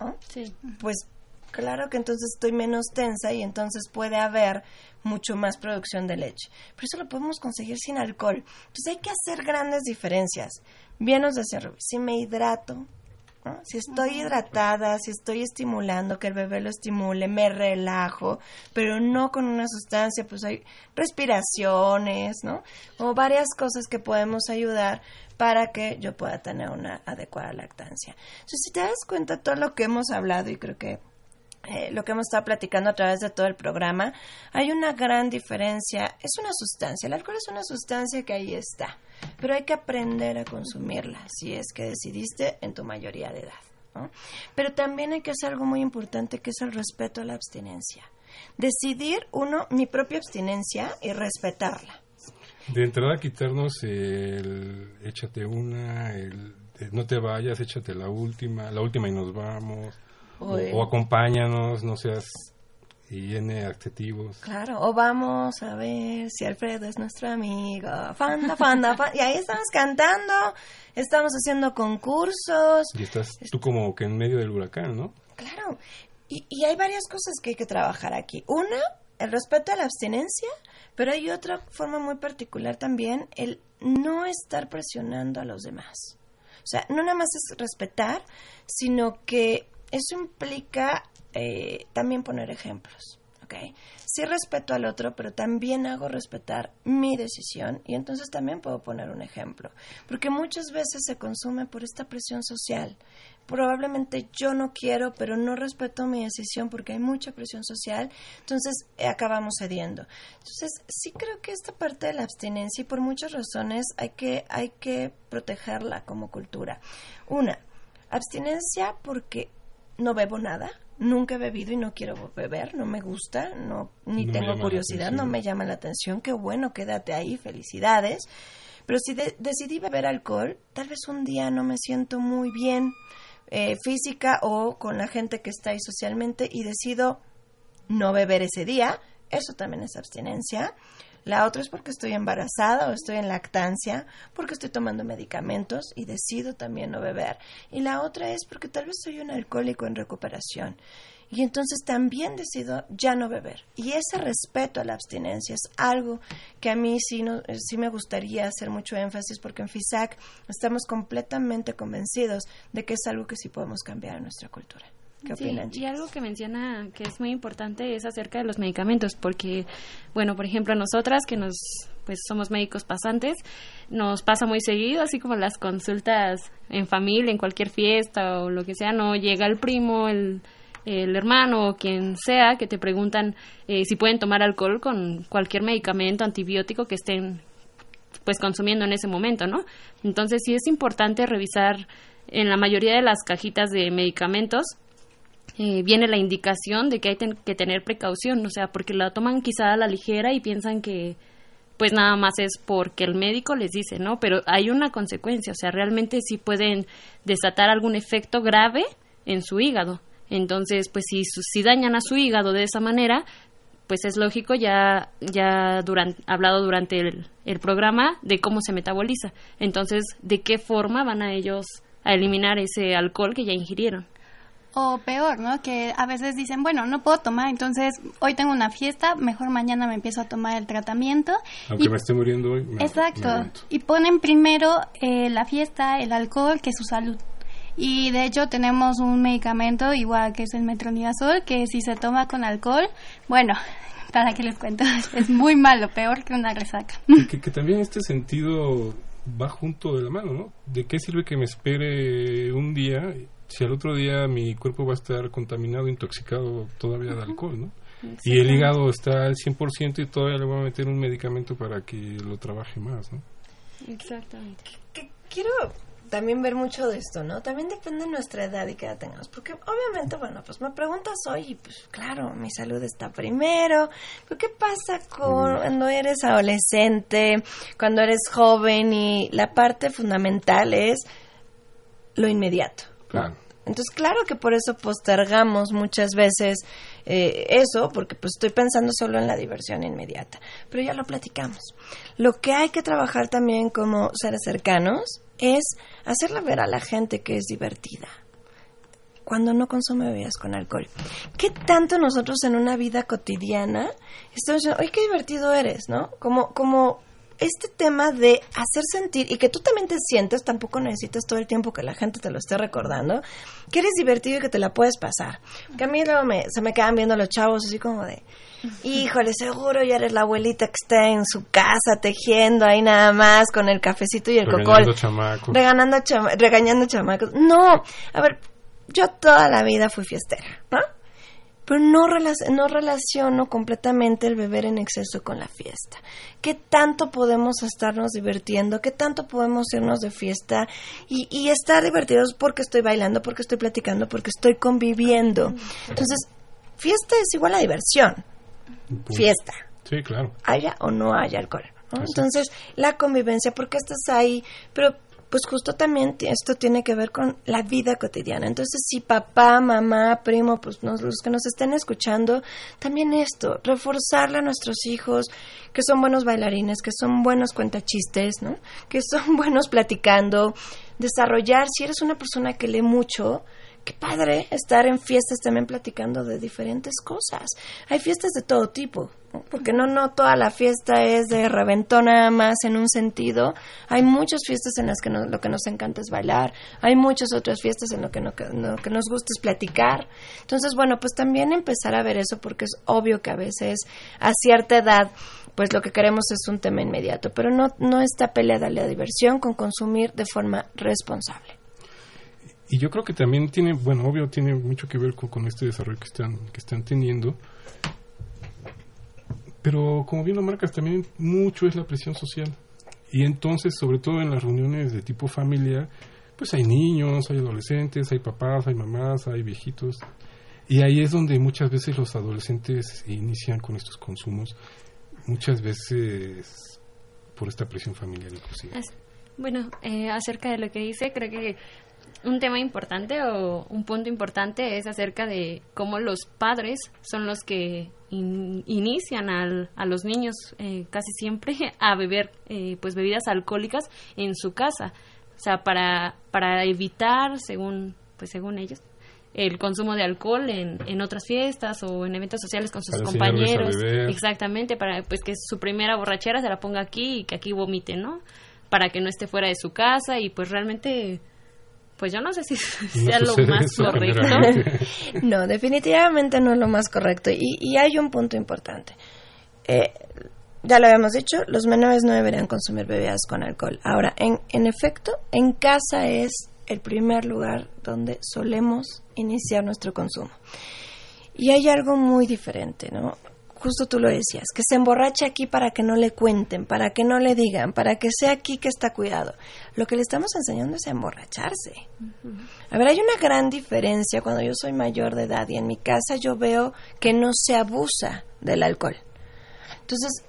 ¿no? sí. pues claro que entonces estoy menos tensa y entonces puede haber mucho más producción de leche. Pero eso lo podemos conseguir sin alcohol. Entonces hay que hacer grandes diferencias. Bien nos decía si me hidrato, si estoy hidratada, si estoy estimulando, que el bebé lo estimule, me relajo, pero no con una sustancia, pues hay respiraciones, ¿no? O varias cosas que podemos ayudar para que yo pueda tener una adecuada lactancia. Entonces, si te das cuenta todo lo que hemos hablado, y creo que eh, lo que hemos estado platicando a través de todo el programa, hay una gran diferencia. Es una sustancia, el alcohol es una sustancia que ahí está, pero hay que aprender a consumirla si es que decidiste en tu mayoría de edad. Pero también hay que hacer algo muy importante que es el respeto a la abstinencia. Decidir uno mi propia abstinencia y respetarla. De entrada quitarnos el échate una, no te vayas, échate la última, la última y nos vamos o, acompáñanos, no seas y llene adjetivos. Claro, o vamos a ver si Alfredo es nuestro amigo. Fanda, fanda, fanda. Y ahí estamos cantando, estamos haciendo concursos. Y estás tú como que en medio del huracán, ¿no? Claro. Y, y hay varias cosas que hay que trabajar aquí. Una, el respeto a la abstinencia, pero hay otra forma muy particular también, el no estar presionando a los demás. O sea, no nada más es respetar, sino que eso implica eh, también poner ejemplos. ¿ok? Sí respeto al otro, pero también hago respetar mi decisión y entonces también puedo poner un ejemplo. Porque muchas veces se consume por esta presión social. Probablemente yo no quiero, pero no respeto mi decisión porque hay mucha presión social, entonces eh, acabamos cediendo. Entonces, sí creo que esta parte de la abstinencia, y por muchas razones, hay que, hay que protegerla como cultura. Una, abstinencia porque no bebo nada, nunca he bebido y no quiero beber, no me gusta, no ni tengo curiosidad, no me llama la atención, qué bueno, quédate ahí, felicidades. Pero si decidí beber alcohol, tal vez un día no me siento muy bien eh, física o con la gente que está ahí socialmente y decido no beber ese día, eso también es abstinencia. La otra es porque estoy embarazada o estoy en lactancia, porque estoy tomando medicamentos y decido también no beber. Y la otra es porque tal vez soy un alcohólico en recuperación. Y entonces también decido ya no beber. Y ese respeto a la abstinencia es algo que a mí sí, sí me gustaría hacer mucho énfasis porque en FISAC estamos completamente convencidos de que es algo que sí podemos cambiar en nuestra cultura y algo que menciona que es muy importante es acerca de los medicamentos, porque, bueno, por ejemplo, nosotras que nos, pues somos médicos pasantes, nos pasa muy seguido, así como las consultas en familia, en cualquier fiesta o lo que sea, no llega el primo, el, el hermano o quien sea que te preguntan eh, si pueden tomar alcohol con cualquier medicamento antibiótico que estén pues consumiendo en ese momento, ¿no? Entonces sí es importante revisar en la mayoría de las cajitas de medicamentos eh, viene la indicación de que hay que tener precaución, o sea, porque la toman quizá a la ligera y piensan que pues nada más es porque el médico les dice, ¿no? Pero hay una consecuencia, o sea, realmente sí pueden desatar algún efecto grave en su hígado. Entonces, pues si, si dañan a su hígado de esa manera, pues es lógico, ya, ya durante, hablado durante el, el programa de cómo se metaboliza. Entonces, ¿de qué forma van a ellos a eliminar ese alcohol que ya ingirieron? O peor, ¿no? Que a veces dicen, bueno, no puedo tomar, entonces hoy tengo una fiesta, mejor mañana me empiezo a tomar el tratamiento. Aunque me esté muriendo hoy. exacto. y ponen primero eh, la fiesta, el alcohol, que su salud. Y de hecho tenemos un medicamento igual que es el metronidazol, que si se toma con alcohol, bueno, para que les cuento, es muy malo, peor que una resaca. Que, que también este sentido va junto de la mano, ¿no? ¿De qué sirve que me espere un día si al otro día mi cuerpo va a estar contaminado, intoxicado todavía de alcohol, ¿no? Y el hígado está al 100% y todavía le voy a meter un medicamento para que lo trabaje más, ¿no? Exactamente. quiero también ver mucho de esto, ¿no? También depende de nuestra edad y qué edad tengamos. Porque obviamente, bueno, pues me preguntas hoy y pues claro, mi salud está primero. Pero ¿qué pasa con cuando eres adolescente, cuando eres joven y la parte fundamental es lo inmediato? Claro. Entonces, claro que por eso postergamos muchas veces eh, eso, porque pues estoy pensando solo en la diversión inmediata. Pero ya lo platicamos. Lo que hay que trabajar también como seres cercanos es hacerle ver a la gente que es divertida cuando no consume bebidas con alcohol. ¿Qué tanto nosotros en una vida cotidiana estamos diciendo, ¡ay, qué divertido eres! ¿No? Como, como este tema de hacer sentir y que tú también te sientes, tampoco necesitas todo el tiempo que la gente te lo esté recordando, que eres divertido y que te la puedes pasar. Que a mí luego me, se me quedan viendo los chavos así como de, híjole, seguro ya eres la abuelita que está en su casa tejiendo ahí nada más con el cafecito y el regañando cocol. Chamacos. Regañando, regañando chamacos. No, a ver, yo toda la vida fui fiestera, ¿no? Pero no, no relaciono completamente el beber en exceso con la fiesta. ¿Qué tanto podemos estarnos divirtiendo? ¿Qué tanto podemos irnos de fiesta y, y estar divertidos porque estoy bailando, porque estoy platicando, porque estoy conviviendo? Entonces, fiesta es igual a diversión. Fiesta. Sí, claro. Haya o no haya alcohol. Entonces, la convivencia, porque estás ahí, pero pues justo también esto tiene que ver con la vida cotidiana. Entonces, si papá, mamá, primo, pues los que nos estén escuchando, también esto, reforzarle a nuestros hijos que son buenos bailarines, que son buenos cuentachistes, ¿no? Que son buenos platicando, desarrollar, si eres una persona que lee mucho, qué padre estar en fiestas también platicando de diferentes cosas. Hay fiestas de todo tipo, porque no, no toda la fiesta es de reventón nada más en un sentido. Hay muchas fiestas en las que lo que nos encanta es bailar, hay muchas otras fiestas en lo que, lo que nos gusta es platicar. Entonces, bueno, pues también empezar a ver eso porque es obvio que a veces a cierta edad pues lo que queremos es un tema inmediato, pero no, no está peleada la diversión con consumir de forma responsable y yo creo que también tiene, bueno, obvio, tiene mucho que ver con, este desarrollo que están, que están teniendo. Pero como bien lo marcas, también mucho es la presión social. Y entonces, sobre todo en las reuniones de tipo familia, pues hay niños, hay adolescentes, hay papás, hay mamás, hay viejitos. Y ahí es donde muchas veces los adolescentes inician con estos consumos, muchas veces por esta presión familiar inclusive. Bueno, eh, acerca de lo que dice, creo que un tema importante o un punto importante es acerca de cómo los padres son los que inician al, a los niños eh, casi siempre a beber eh, pues bebidas alcohólicas en su casa. O sea para para evitar según pues según ellos el consumo de alcohol en, en otras fiestas o en eventos sociales con sus compañeros. exactamente para pues que su primera borrachera se la ponga aquí y que aquí vomite no para que no esté fuera de su casa y pues realmente pues yo no sé si sea lo más correcto. no, definitivamente no es lo más correcto. Y, y hay un punto importante. Eh, ya lo habíamos dicho, los menores no deberían consumir bebidas con alcohol. Ahora, en, en efecto, en casa es el primer lugar donde solemos iniciar nuestro consumo. Y hay algo muy diferente, ¿no? Justo tú lo decías, que se emborrache aquí para que no le cuenten, para que no le digan, para que sea aquí que está cuidado. Lo que le estamos enseñando es emborracharse. A ver, hay una gran diferencia cuando yo soy mayor de edad y en mi casa yo veo que no se abusa del alcohol. Entonces,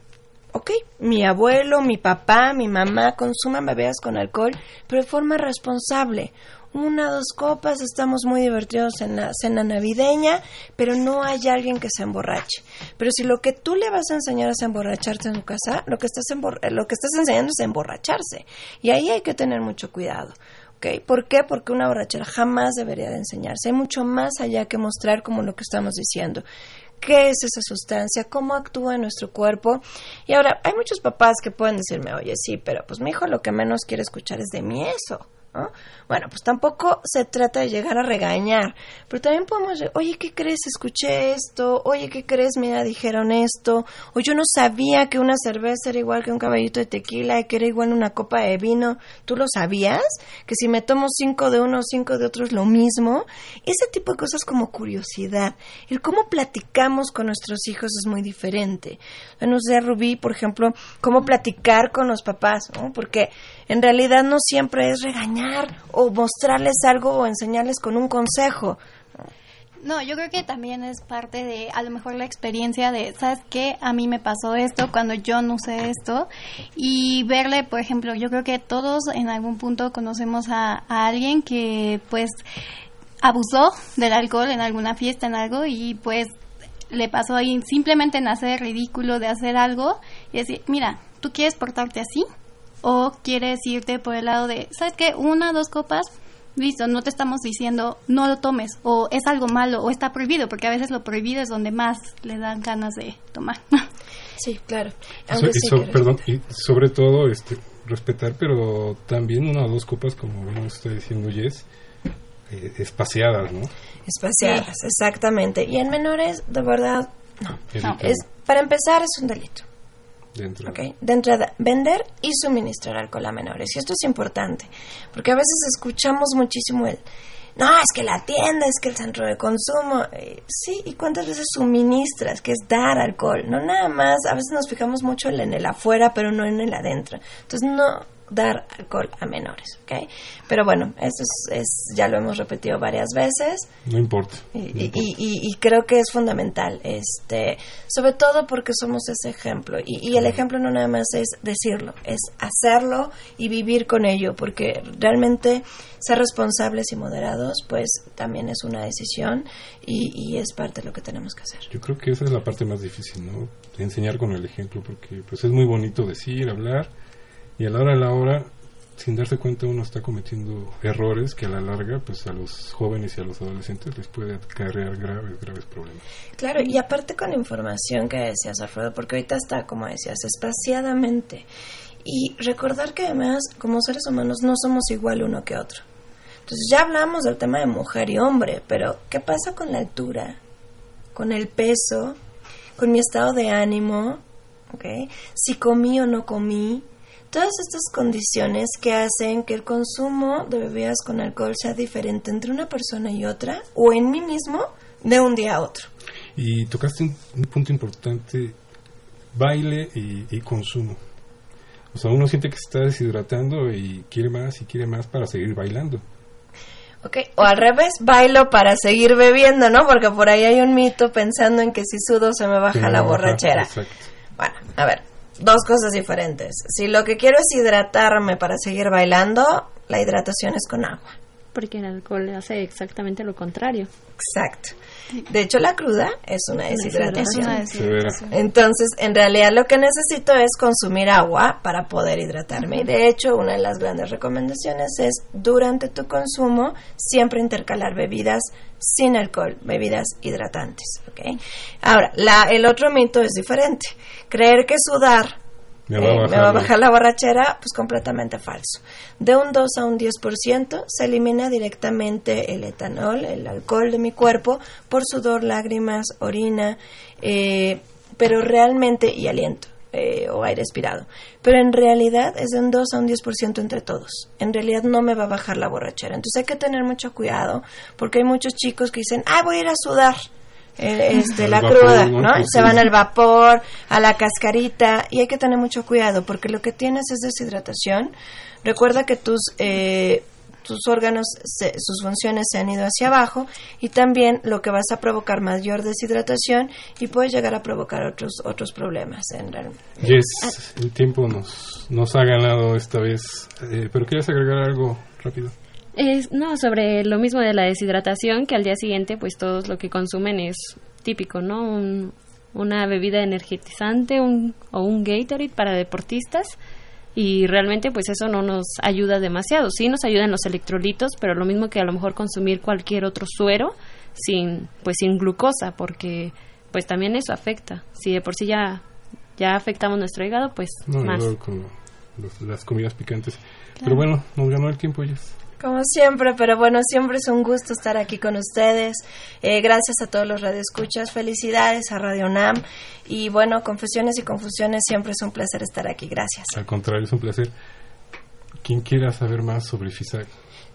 ok, mi abuelo, mi papá, mi mamá consuman bebidas con alcohol, pero de forma responsable una, dos copas, estamos muy divertidos en la cena navideña, pero no hay alguien que se emborrache. Pero si lo que tú le vas a enseñar es emborracharte en tu casa, lo que estás, lo que estás enseñando es emborracharse. Y ahí hay que tener mucho cuidado. ¿Okay? ¿Por qué? Porque una borrachera jamás debería de enseñarse. Hay mucho más allá que mostrar como lo que estamos diciendo. ¿Qué es esa sustancia? ¿Cómo actúa en nuestro cuerpo? Y ahora, hay muchos papás que pueden decirme, oye, sí, pero pues mi hijo lo que menos quiere escuchar es de mí eso. Bueno, pues tampoco se trata de llegar a regañar, pero también podemos, oye, ¿qué crees? Escuché esto, oye, ¿qué crees? Mira, dijeron esto, o yo no sabía que una cerveza era igual que un caballito de tequila y que era igual una copa de vino, ¿tú lo sabías? Que si me tomo cinco de uno o cinco de otro es lo mismo. Ese tipo de cosas como curiosidad. El cómo platicamos con nuestros hijos es muy diferente. No sé, Rubí, por ejemplo, cómo platicar con los papás, ¿no? Porque en realidad no siempre es regañar o mostrarles algo o enseñarles con un consejo. No, yo creo que también es parte de a lo mejor la experiencia de, ¿sabes qué? A mí me pasó esto cuando yo no sé esto y verle, por ejemplo, yo creo que todos en algún punto conocemos a, a alguien que pues abusó del alcohol en alguna fiesta, en algo y pues le pasó ahí simplemente en hacer ridículo de hacer algo y decir, mira, ¿tú quieres portarte así? ¿O quieres irte por el lado de, ¿sabes qué? Una, dos copas, listo, no te estamos diciendo no lo tomes o es algo malo o está prohibido, porque a veces lo prohibido es donde más le dan ganas de tomar. Sí, claro. perdón, y sobre todo este respetar, pero también una o dos copas, como bien está diciendo Jess, eh, espaciadas, ¿no? Espaciadas, exactamente. Y en menores, de verdad, no. Es, para empezar, es un delito. De entrada. vender y suministrar alcohol a menores. Y esto es importante, porque a veces escuchamos muchísimo el, no, es que la tienda, es que el centro de consumo. Eh, sí, ¿y cuántas veces suministras? Que es dar alcohol. No nada más, a veces nos fijamos mucho en el afuera, pero no en el adentro. Entonces, no, dar alcohol a menores, ¿ok? Pero bueno, eso es, ya lo hemos repetido varias veces. No importa. Y, y, creo que es fundamental, este, sobre todo porque somos ese ejemplo. Y, el ejemplo no nada más es decirlo, es hacerlo y vivir con ello, porque realmente ser responsables y moderados, pues también es una decisión y, es parte de lo que tenemos que hacer. Yo creo que esa es la parte más difícil, ¿no? Enseñar con el ejemplo, porque pues es muy bonito decir, hablar y a la hora de la hora sin darse cuenta uno está cometiendo errores que a la larga pues a los jóvenes y a los adolescentes les puede acarrear graves graves problemas. Claro y aparte con información que decías Alfredo porque ahorita está como decías espaciadamente. Y recordar que además como seres humanos no somos igual uno que otro. Entonces ya hablamos del tema de mujer y hombre pero qué pasa con la altura con el peso con mi estado de ánimo ¿okay? si comí o no comí todas estas condiciones que hacen que el consumo de bebidas con alcohol sea diferente entre una persona y otra o en mí mismo de un día a otro. Y tocaste un, punto importante, baile y, consumo. O sea, uno siente que se está deshidratando y quiere más y quiere más para seguir bailando. Ok, o al revés, bailo para seguir bebiendo, ¿no? Porque por ahí hay un mito pensando en que si sudo se me baja la borrachera. Bueno, a ver, dos cosas diferentes. Si lo que quiero es hidratarme para seguir bailando, la hidratación es con agua. Porque el alcohol hace exactamente lo contrario. Exacto. De hecho, la cruda es una deshidratación. Entonces, en realidad lo que necesito es consumir agua para poder hidratarme. Y de hecho, una de las grandes recomendaciones es durante tu consumo siempre intercalar bebidas sin alcohol, bebidas hidratantes. ¿okay? Ahora, la, el otro mito es diferente. Creer que sudar me va, a bajar, la borrachera, pues completamente falso. De un 2 a un 10% se elimina directamente el etanol, el alcohol de mi cuerpo, por sudor, lágrimas, orina, eh, pero realmente, y aliento. Eh, o aire expirado. Pero en realidad es de un 2 a un 10% entre todos. En realidad no me va a bajar la borrachera. Entonces hay que tener mucho cuidado porque hay muchos chicos que dicen, ah, voy a ir a sudar. Eh, este, la cruda, ¿no? Se van al vapor, a la cascarita y hay que tener mucho cuidado porque lo que tienes es deshidratación. Recuerda que tus eh, tus órganos, sus funciones se han ido hacia abajo y también lo que vas a provocar mayor deshidratación y puede llegar a provocar otros otros problemas. En yes, el tiempo nos, nos ha ganado esta vez, eh, pero ¿quieres agregar algo rápido? No, sobre lo mismo de la deshidratación, que al día siguiente pues todos lo que consumen es típico, ¿no? una bebida energetizante un, o un Gatorade para deportistas y realmente pues eso no nos ayuda demasiado. Sí nos ayudan los electrolitos, pero lo mismo que a lo mejor consumir cualquier otro suero sin pues sin glucosa, porque pues también eso afecta. Si de por sí ya ya afectamos nuestro hígado, pues más. con las comidas picantes. Pero bueno, nos ganó el tiempo ya. Como siempre, pero bueno, siempre es un gusto estar aquí con ustedes. Eh, gracias a todos los radioescuchas, felicidades a Radio NAM y bueno, confesiones y confusiones, siempre es un placer estar aquí. Gracias. Al contrario, es un placer. Quien quiera saber más sobre FISAC,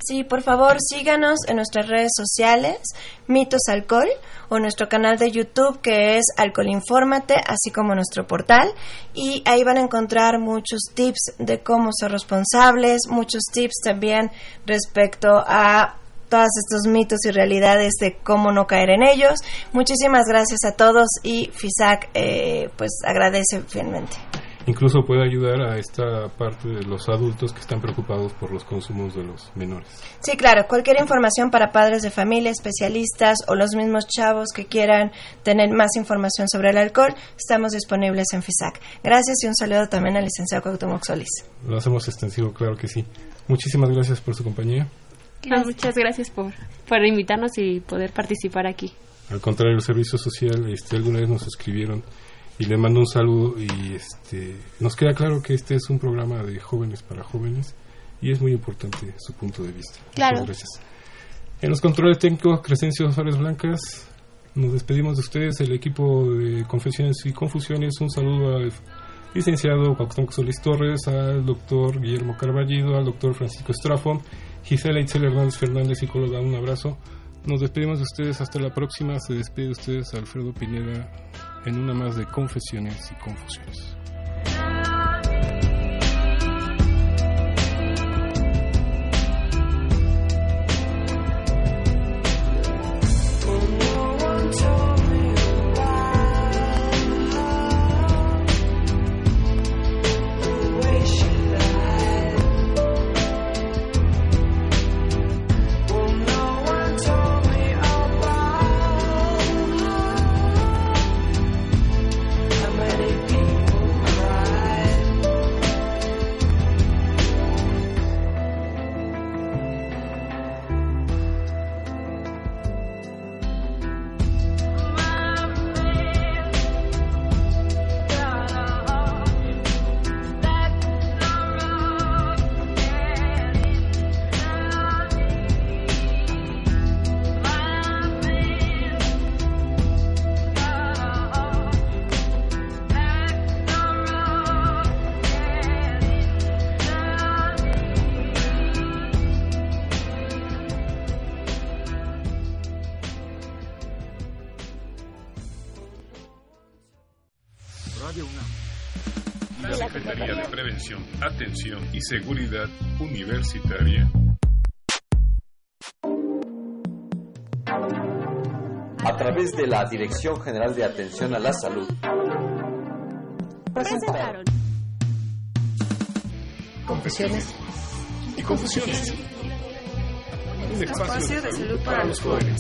Sí, por favor, síganos en nuestras redes sociales, Mitos Alcohol, o nuestro canal de YouTube que es Alcohol Infórmate, así como nuestro portal. Y ahí van a encontrar muchos tips de cómo ser responsables, muchos tips también respecto a todos estos mitos y realidades de cómo no caer en ellos. Muchísimas gracias a todos y FISAC eh, pues agradece fielmente incluso puede ayudar a esta parte de los adultos que están preocupados por los consumos de los menores. Sí, claro, cualquier información para padres de familia, especialistas o los mismos chavos que quieran tener más información sobre el alcohol, estamos disponibles en FISAC. Gracias y un saludo también al licenciado Cuauhtémoc Solís. Lo hacemos extensivo, claro que sí. Muchísimas gracias por su compañía. muchas gracias por, por invitarnos y poder participar aquí. Al contrario, el servicio social, este, alguna vez nos escribieron y le mando un saludo y este nos queda claro que este es un programa de jóvenes para jóvenes y es muy importante su punto de vista. Claro. Muchas gracias. En los controles técnicos, Crescencio Suárez Blancas, nos despedimos de ustedes, el equipo de Confesiones y Confusiones. Un saludo al licenciado Cuauhtémoc Solís Torres, al doctor Guillermo Carballido, al doctor Francisco Estrafón, Gisela Itzel Hernández Fernández, psicóloga. Un abrazo. Nos despedimos de ustedes hasta la próxima. Se despide de ustedes Alfredo Pineda en una más de confesiones y confusiones. La Dirección General de Atención a la Salud. Presentaron. Confesiones y confusiones. Un espacio de salud para los jóvenes.